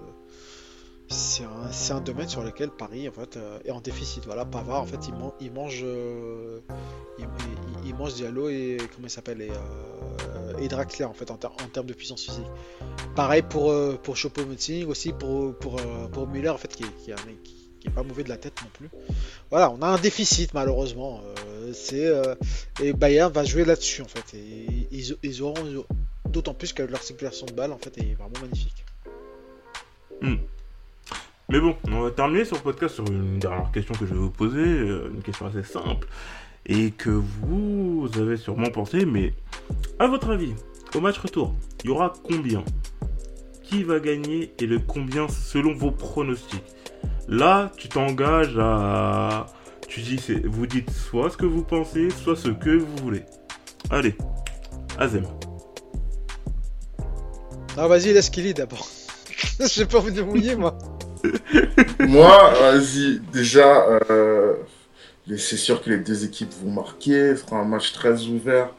C'est un, un domaine sur lequel Paris en fait est en déficit. Voilà, Pavard en fait il, man- il mange, il, il- il mange Diallo et comment il s'appelle et, et Draxler en fait en, en termes de puissance physique. Pareil pour euh, pour Choupo-Moting aussi pour pour euh, Müller en fait qui est, pas mauvais de la tête non plus. Voilà, on a un déficit malheureusement. Euh, c'est et Bayern va jouer là-dessus en fait et ils, auront d'autant plus que leur circulation de balle en fait est vraiment magnifique. Mais bon, on va terminer sur le podcast sur une dernière question que je vais vous poser, une question assez simple, et que vous avez sûrement pensé, mais à votre avis, au match retour, il y aura combien? Qui va gagner et le combien selon vos pronostics? Là, tu t'engages à... Tu dis, c'est- vous dites soit ce que vous pensez, soit ce que vous voulez. Allez, Azem. Ah vas-y laisse qu'il d'abord. J'ai pas envie de mouiller moi. Moi, vas-y, déjà, euh, c'est sûr que les deux équipes vont marquer. Ce sera un match très ouvert.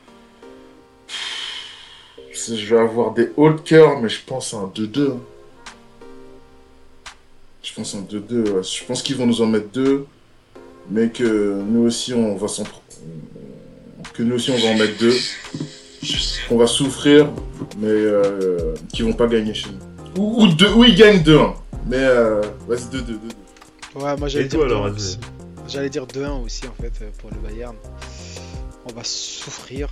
Je vais avoir des hauts de cœur, mais je pense à un 2-2. hein. Je pense à un 2-2. ouais. Je pense qu'ils vont nous en mettre deux, mais que nous aussi, on va s'en. Que nous aussi, on va en mettre deux. Qu'on va souffrir, mais euh, qu'ils vont pas gagner chez nous. Ou, ou, deux, ou ils gagnent 2-1. Mais euh, vas-y, 2-2. 2-2. Ouais moi j'allais Et dire toi, alors, 2-1 vas-y. aussi. J'allais dire 2-1 aussi en fait pour le Bayern. On va souffrir.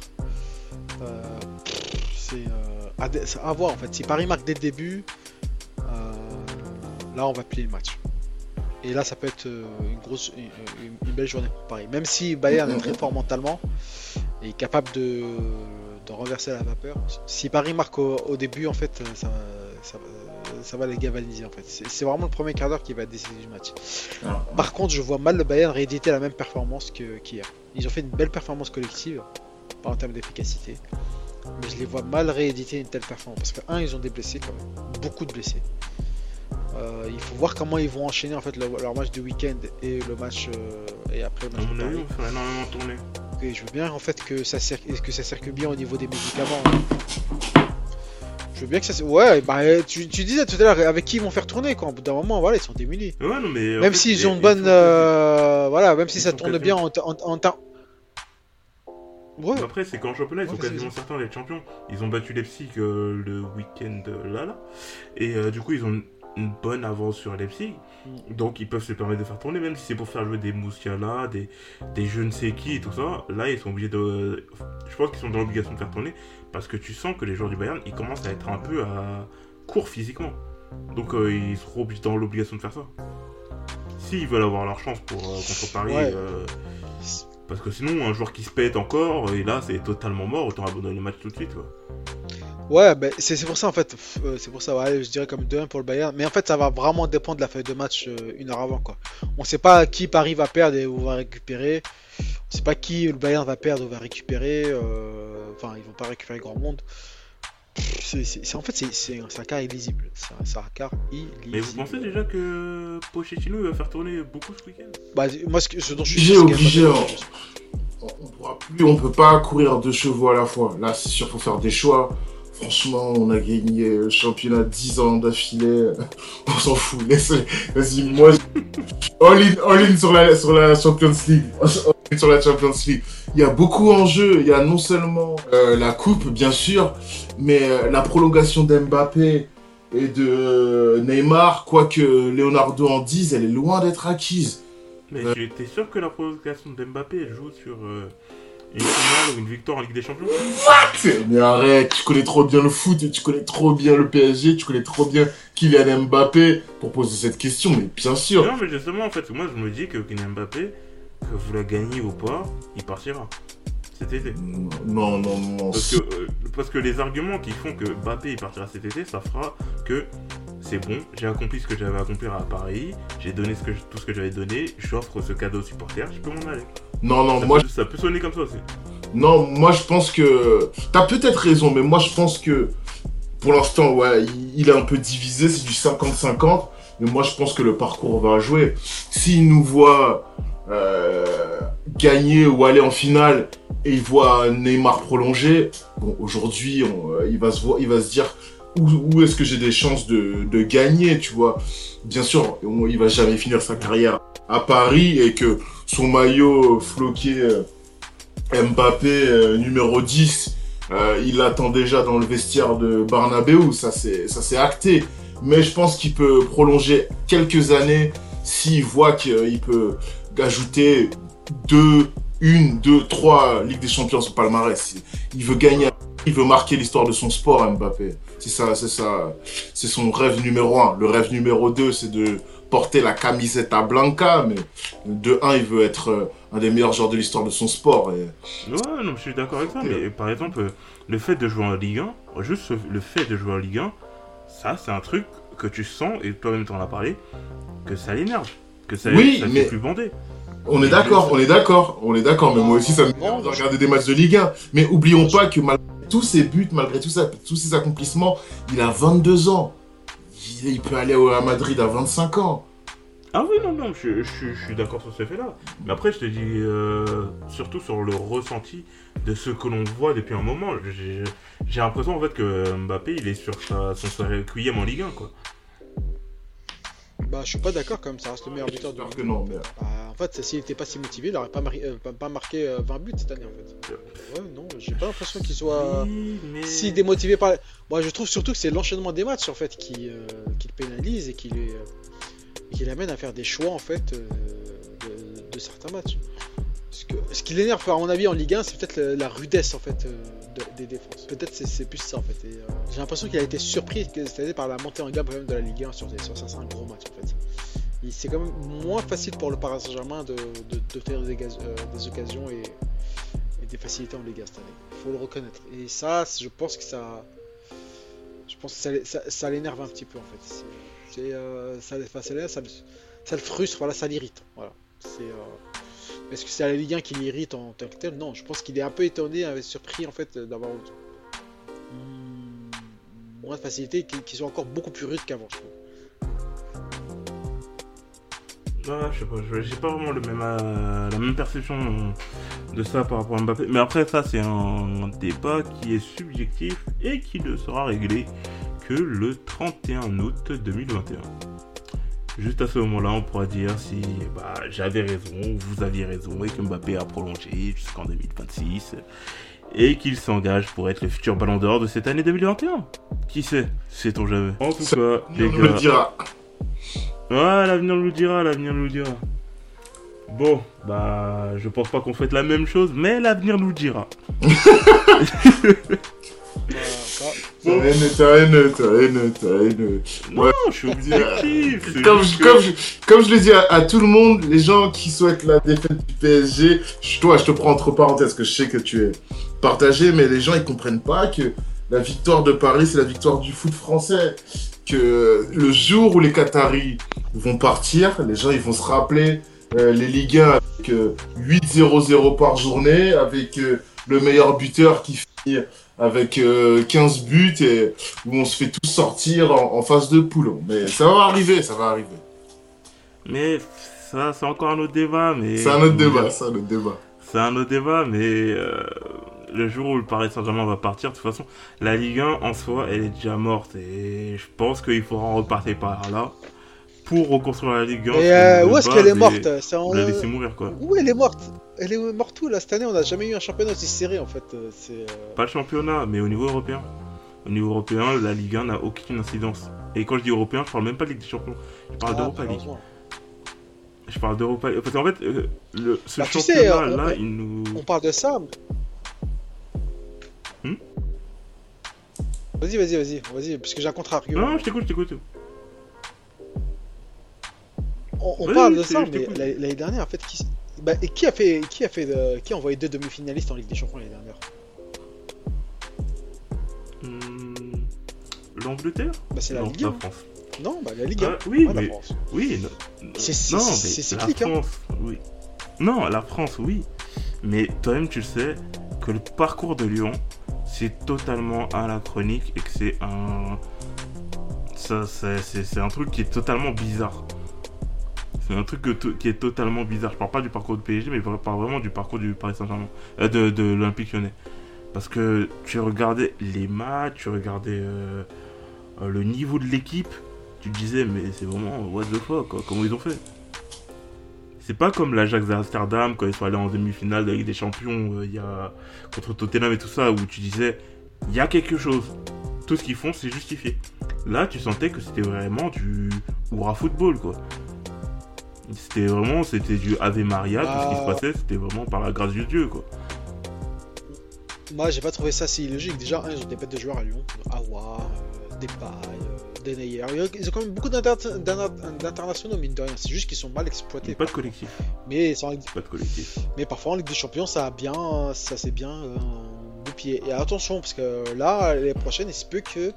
Euh, euh, c'est à voir en fait. Si Paris marque dès le début, euh, là on va plier le match. Et là ça peut être une grosse, une, belle journée pour Paris. Même si Bayern est très fort mentalement et capable de, renverser la vapeur. Si Paris marque au, au début en fait, ça, ça, ça va les galvaniser en fait. C'est vraiment le premier quart d'heure qui va décider du match. Ah, Par contre, je vois mal le Bayern rééditer la même performance qu'hier. Ils ont fait une belle performance collective, pas en termes d'efficacité. Mais je les vois mal rééditer une telle performance. Parce que, un, ils ont des blessés quand même. Beaucoup de blessés. Euh, il faut voir comment ils vont enchaîner en fait le- leur match de week-end et le match euh, et après le match on fera énormément tourner. Et je veux bien en fait que ça, que ça circule bien au niveau des médicaments. Je veux bien que ça. Ouais, bah tu, tu disais tout à l'heure avec qui ils vont faire tourner quoi. Au bout d'un moment, voilà, ils sont démunis. Ouais, non, mais. Même s'ils ils- ont une bonne. euh, Voilà, même si ça tourne bien en, en, en temps. Ouais, Après, c'est qu'en championnat, ils Ouais, sont quasiment certains d'être champions. Ils ont battu Leipzig euh, le week-end euh, là, là. Et euh, du coup, ils ont une- une bonne avance sur Leipzig. Mm. Donc, ils peuvent se permettre de faire tourner, même si c'est pour faire jouer des Moussiala, des, des je ne sais qui et tout ça. Là, ils sont obligés de. Je pense qu'ils sont dans l'obligation de faire tourner. Parce que tu sens que les joueurs du Bayern, ils commencent à être un peu à court physiquement. Donc, euh, ils seront dans l'obligation de faire ça. S'ils veulent avoir leur chance pour, euh, contre Paris. Ouais. euh, parce que sinon, un joueur qui se pète encore, et là, c'est totalement mort, autant abandonner le match tout de suite. Quoi. ouais, bah, c'est pour ça en fait. C'est pour ça, ouais, je dirais comme 2-1 pour le Bayern. Mais en fait, ça va vraiment dépendre de la feuille de match une heure avant quoi. On sait pas qui Paris va perdre et où va récupérer. On sait pas qui le Bayern va perdre ou va récupérer. euh, Enfin, ils vont pas récupérer grand monde. C'est- c'est- c'est- en fait, c'est un, cas illisible. C'est un, illisible. Mais vous pensez déjà que Pochettino il va faire tourner beaucoup ce week-end? Bah, moi, ce, que- ce dont je suis Obligé, obligé, pas hein. on pourra plus, on peut pas courir deux chevaux à la fois. Là, c'est sûr, faut faire des choix. Franchement, on a gagné le championnat 10 ans d'affilée. On s'en fout. Laisse, vas-y, moi, all in, all in sur la, sur la Champions League. Sur la Champions League. Il y a beaucoup en jeu. Il y a non seulement euh, la coupe, bien sûr, mais euh, la prolongation d'Mbappé et de euh, Neymar, quoique Leonardo en dise, elle est loin d'être acquise. Mais tu étais sûr que la prolongation d'Mbappé joue sur euh, une finale ou une victoire en Ligue des Champions Mais arrête, tu connais trop bien le foot, tu connais trop bien le PSG, tu connais trop bien Kylian Mbappé pour poser cette question, mais bien sûr. Non, mais justement, en fait, moi je me dis que Kylian Mbappé, que vous la gagnez ou pas, il partira cet été. Non, non, non. Parce que, euh, parce que les arguments qui font que Mbappé il partira cet été, ça fera que c'est bon, j'ai accompli ce que j'avais à accomplir à Paris, j'ai donné ce que, tout ce que j'avais donné, j'offre ce cadeau aux supporters, je peux m'en aller. Non, non, ça, moi, peut, ça peut sonner comme ça aussi. non, moi je pense que. T'as peut-être raison, mais moi je pense que pour l'instant, ouais, il, est un peu divisé, c'est du 50-50. Mais moi je pense que le parcours va jouer. S'il nous voit gagner ou aller en finale et il voit Neymar prolonger, bon, aujourd'hui, euh, il, va se voir- il va se dire où, est-ce que j'ai des chances de, de gagner, tu vois? Bien sûr, on- il va jamais finir sa carrière à Paris et que son maillot floqué euh, Mbappé euh, numéro 10, euh, il attend déjà dans le vestiaire de Barnabeu, ça c'est ça c'est acté. Mais je pense qu'il peut prolonger quelques années s'il voit qu'il peut ajouter deux, une, deux, trois Ligue des Champions au palmarès. Il veut gagner, il veut marquer l'histoire de son sport, Mbappé. C'est ça, c'est ça, c'est son rêve numéro un. Le rêve numéro deux, c'est de porter la camiseta blanca, mais de un, il veut être euh, un des meilleurs joueurs de l'histoire de son sport. Et... Ouais, non, je suis d'accord avec ça, mais par exemple, le fait de jouer en Ligue 1, juste le fait de jouer en Ligue 1, ça, c'est un truc que tu sens, et toi-même t'en as parlé, que ça l'énerve, que ça, Oui, ça mais- plus bander. On est d'accord, on est d'accord, on est d'accord, mais moi aussi ça me de regarder des matchs de Ligue 1. Mais oublions pas que malgré tous ses buts, malgré tout ça, tous ses accomplissements, il a 22 ans. Il, peut aller au- à Madrid à 25 ans. Ah oui, non, non, je, je- je suis d'accord sur ce fait-là. Mais après, je te dis, euh, surtout sur le ressenti de ce que l'on voit depuis un moment. J'ai j'ai l'impression, en fait, que Mbappé, il est sur sa, son requiem en Ligue 1, quoi. Bah, je suis pas d'accord quand même, ça reste le meilleur buteur de que non, mais Bah, en fait, s'il était pas si motivé, il aurait pas, mari- euh, pas, marqué euh, 20 buts cette année en fait. Ouais, non, j'ai pas l'impression qu'il soit Oui, mais... si démotivé par. Moi, je trouve surtout que c'est l'enchaînement des matchs en fait qui, euh, qui le pénalise et qui, les, euh, qui l'amène à faire des choix en fait euh, de, de certains matchs. Ce, que- ce qui l'énerve à mon avis en Ligue 1, c'est peut-être la, la rudesse en fait euh, de- des défenses. Peut-être c'est, plus ça en fait. Euh, j'ai l'impression qu'il a été surpris cette par la montée en gamme de la Ligue 1 sur, sur certains gros matchs en fait. Il- C'est quand même moins facile pour le Paris Saint-Germain de, de, euh, des occasions et, des facilités en Ligue 1 cette année. Faut le reconnaître. Et ça, je pense que ça, je pense que ça, l'é- ça- ça l'énerve un petit peu en fait. Euh, ça, le- frustre, voilà, ça l'irrite. Voilà. Est-ce que c'est la Ligue 1 qui l'irrite en tant que tel? Non, je pense qu'il est un peu étonné, euh, surpris en fait d'avoir mm, moins de facilité, qu'ils sont encore beaucoup plus rudes qu'avant. je trouve. Ouais, je sais pas, j'ai pas vraiment euh, la même perception de ça par rapport à Mbappé. Mais après, ça, c'est un débat qui est subjectif et qui ne sera réglé que le 31 août 2021. Juste à ce moment-là, on pourra dire si bah, j'avais raison, vous aviez raison, et que Mbappé a prolongé jusqu'en 2026, et qu'il s'engage pour être le futur ballon d'or de cette année 2021. Qui sait? Sait-on jamais En tout cas, les me le gars, dira. Ouais, l'avenir nous le dira, l'avenir nous le dira. Bon, bah, je pense pas qu'on fasse la même chose, mais l'avenir nous le dira. Voilà, ça. T'as haine, t'as haine, t'as haine, t'as haine. Non, Ouais. je suis objectif. Comme je, comme, je, comme je le dis à, à tout le monde, les gens qui souhaitent la défaite du PSG, je, toi, je te prends entre parenthèses, que je sais que tu es partagé, mais les gens, ils comprennent pas que la victoire de Paris, c'est la victoire du foot français. Que le jour où les Qataris vont partir, les gens, ils vont se rappeler euh, les Ligue 1 avec euh, 8-0-0 par journée, avec euh, le meilleur buteur qui finit avec euh, 15 buts et où on se fait tous sortir en, en phase de poule. Mais ça va arriver, ça va arriver. Mais ça, c'est encore un autre débat. Mais C'est un autre débat, c'est un autre débat. C'est un autre débat, mais euh, le jour où le Paris Saint-Germain va partir, de toute façon, la Ligue 1 en soi, elle est déjà morte. Et je pense qu'il faudra en repartir par là pour reconstruire la Ligue 1. Et euh, où est-ce qu'elle est morte en- La mourir, quoi. Où elle est morte? Elle est morte où là cette année? On n'a jamais eu un championnat aussi serré en fait. euh, C'est. euh, Pas le championnat, mais au niveau européen. Au niveau européen, la Ligue 1 n'a aucune incidence. Et quand je dis européen, je parle même pas de Ligue des Champions. Je parle ah, d'Europa League. Je parle d'Europa League. Parce qu'en fait, euh, le, ce Bah, sais, championnat-là, on- il nous. On parle de ça. mais- Hmm? Vas-y, vas-y, vas-y, vas-y, parce que j'ai un contre-argument. Non, je t'écoute, je t'écoute. On, on Oui, parle oui, de ça, mais l'année dernière, en fait, qui, bah, et qui a fait, qui a fait, de- qui a envoyé deux demi-finalistes en Ligue des Champions l'année dernière? Hmm, L'Angleterre? Bah, c'est la Ligue la 1. France. Non, bah la Ligue 1. Ah, oui, la mais- France. Oui, non, C'est- non, c'est mais la cyclique, hein. France, oui. Non, la France, oui. Mais toi-même, tu le sais que le parcours de Lyon, c'est totalement anachronique et que c'est un. Ça, c'est c'est- c'est un truc qui est totalement bizarre. C'est un truc qui est totalement bizarre. Je parle pas du parcours du PSG, mais je parle vraiment du parcours du Paris Saint-Germain, euh, de, de l'Olympique lyonnais. Parce que tu regardais les matchs, tu regardais euh, euh, le niveau de l'équipe, tu te disais, mais c'est vraiment what the fuck, quoi, comment ils ont fait? C'est pas comme l'Ajax d'Amsterdam quand ils sont allés en demi-finale de la Ligue des Champions euh, y a contre Tottenham et tout ça où tu disais il y a quelque chose. Tout ce qu'ils font c'est justifié. Là tu sentais que c'était vraiment du Oura football quoi. C'était vraiment c'était du Ave Maria, tout ce qui se Bah. passait c'était vraiment par la grâce de Dieu quoi. Moi, j'ai pas trouvé ça si illogique. Déjà, un, j'ai des bêtes de joueurs à Lyon. Awa, euh, Depay, euh, Denayer. Ils ont quand même beaucoup d'inter- d'inter- d'internationaux, mine de rien. C'est juste qu'ils sont mal exploités. Pas de collectif, Mais, sans- pas de collectif. mais parfois, en Ligue des Champions, ça a bien, ça c'est bien euh. Et attention, parce que là, les prochaines, il se peut qu'il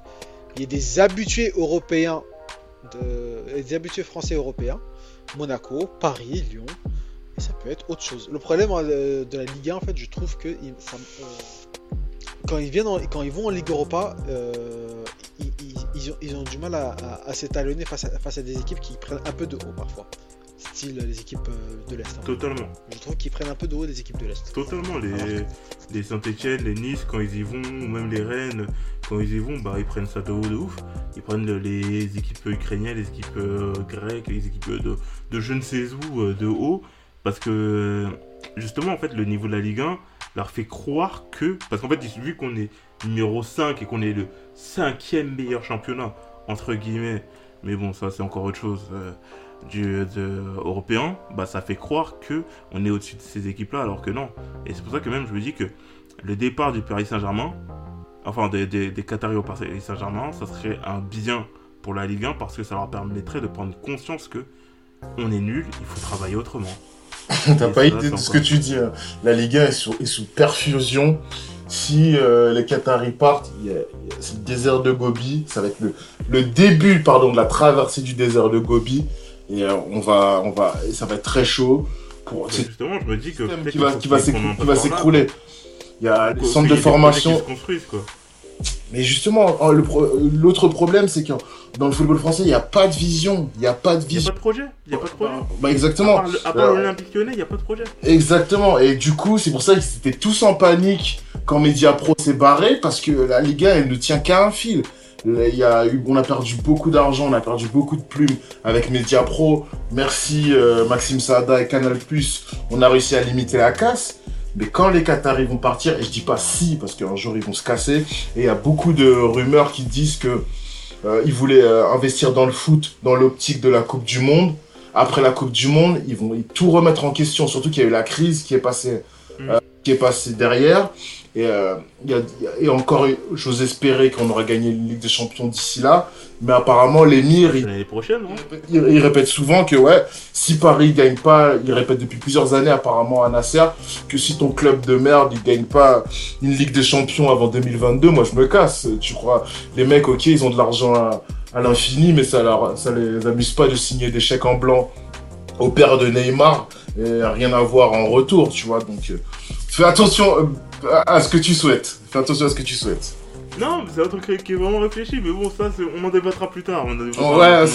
y ait des habitués européens, de... des habitués français européens, Monaco, Paris, Lyon. Et ça peut être autre chose. Le problème euh, de la Ligue 1, en fait, je trouve que euh, quand ils viennent, vont en Ligue Europa, euh, ils, ont, du mal à, s'étalonner face à des équipes qui prennent un peu de haut parfois. Style les équipes euh, de l'Est. hein. Totalement. Je trouve qu'ils prennent un peu de haut des équipes de l'Est. Totalement, les, les Saint-Etienne, les Nice, quand ils y vont, ou même les Rennes, quand ils y vont, bah, ils prennent ça de haut de ouf. Ils prennent le- les équipes ukrainiennes, les équipes euh, grecques, les équipes de, de je ne sais où euh, de haut. Parce que, justement, en fait, le niveau de la Ligue 1 leur fait croire que. Parce qu'en fait, vu qu'on est numéro 5 et qu'on est le cinquième meilleur championnat, entre guillemets, mais bon, ça, c'est encore autre chose. euh, du de- européen, bah ça fait croire que on est au-dessus de ces équipes-là, alors que non. Et c'est pour ça que même je me dis que le départ du Paris Saint-Germain, enfin des, des, des Qataris au Paris Saint-Germain, ça serait un bien pour la Ligue 1 parce que ça leur permettrait de prendre conscience que on est nul, il faut travailler autrement. T'as pas idée de ce que tu dis. hein. La Ligue 1 est sous, est sous perfusion. Si euh, les Qataris partent, il y a- il y a- c'est le désert de Gobi. Ça va être le, le début pardon, de la traversée du désert de Gobi. Et euh, on va, on va, et ça va être très chaud. Pour, justement, je me dis que qui va, qui va s'écrouler. Il y a les centres de formation. qui se construisent, quoi. Mais justement, pro- l'autre problème, c'est que dans le football français, il n'y a pas de vision. Il n'y a pas de Il n'y a vision. pas de projet, il n'y a pas de projet. Bah À exactement. part, le- à part Euh, l'Olympique lyonnais, il n'y a pas de projet. Exactement. Et du coup, c'est pour ça qu'ils étaient tous en panique quand Media Pro s'est barré parce que la Liga, elle ne tient qu'à un fil. Là, Il y a eu, on a perdu beaucoup d'argent, on a perdu beaucoup de plumes avec Media Pro. Merci euh, Maxime Sada et Canal+. On a réussi à limiter la casse. Mais quand les Qataris vont partir, et je dis pas si, parce qu'un jour ils vont se casser, et il y a beaucoup de rumeurs qui disent que euh, ils voulaient euh, investir dans le foot, dans l'optique de la Coupe du Monde. Après la Coupe du Monde, ils vont tout remettre en question, surtout qu'il y a eu la crise qui est passée, Mm. euh, qui est passée derrière. Et, euh, y a- il y a- et encore, j'ose espérer qu'on aura gagné une Ligue des Champions d'ici là. Mais apparemment, l'émir, il, l'année prochaine, non il, il répète souvent que ouais, si Paris gagne pas, il répète depuis plusieurs années apparemment à Nasser, que si ton club de merde il gagne pas une Ligue des Champions avant 2022, moi je me casse. Tu crois Les mecs, ok, ils ont de l'argent à, à l'infini, mais ça, leur, ça les amuse pas de signer des chèques en blanc au père de Neymar et rien à voir en retour, tu vois. Donc euh, fais attention euh, à, ce que tu souhaites. Fais attention à ce que tu souhaites. Non, mais c'est un truc qui est vraiment réfléchi, mais bon, ça, on en débattra plus tard. on en débattra Ouais,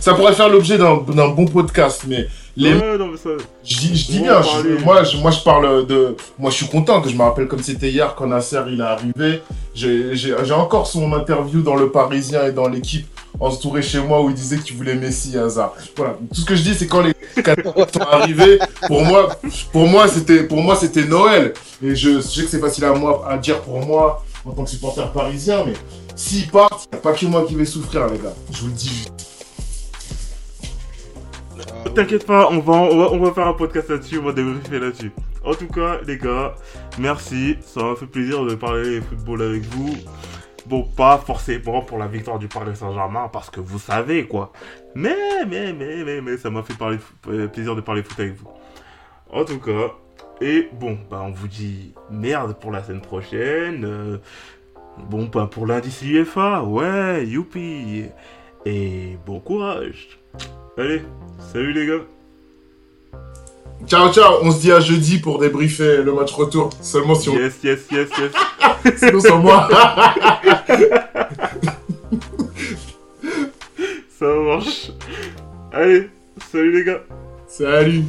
ça, pourrait faire l'objet d'un bon podcast, mais les Ouais, non, mais ça. Je dis, bien, je- moi, je, moi je parle de... Moi je suis content que je me rappelle comme c'était hier quand Nasser il est arrivé. J'ai encore son interview dans Le Parisien et dans l'équipe entouré chez moi où il disait qu'il voulait Messi et Hazard. Voilà, tout ce que je dis c'est quand les quatre sont arrivés, pour moi, pour moi c'était pour moi c'était Noël. Et je, je sais que c'est facile à moi à dire pour moi en tant que supporter parisien, mais s'ils partent, il n'y a pas que moi qui vais souffrir les gars. Je vous le dis. Euh, T'inquiète pas, on va, on, va, on va faire un podcast là-dessus, on va débriefer là-dessus. En tout cas, les gars, merci. Ça m'a fait plaisir de parler football avec vous. Bon, pas forcément pour la victoire du Paris Saint-Germain, parce que vous savez quoi. Mais, mais, mais, mais, mais, ça m'a fait euh, plaisir de parler foot avec vous. En tout cas, et bon, bah, on vous dit merde pour la semaine prochaine. euh, bon, bah, pour l'indice UEFA, ouais, youpi. Et bon courage. Allez, salut les gars. Ciao ciao, on se dit à jeudi pour débriefer le match retour. Seulement si on... Yes, yes, yes, yes. Sinon c'est moi. Ça marche. Allez, salut les gars. Salut.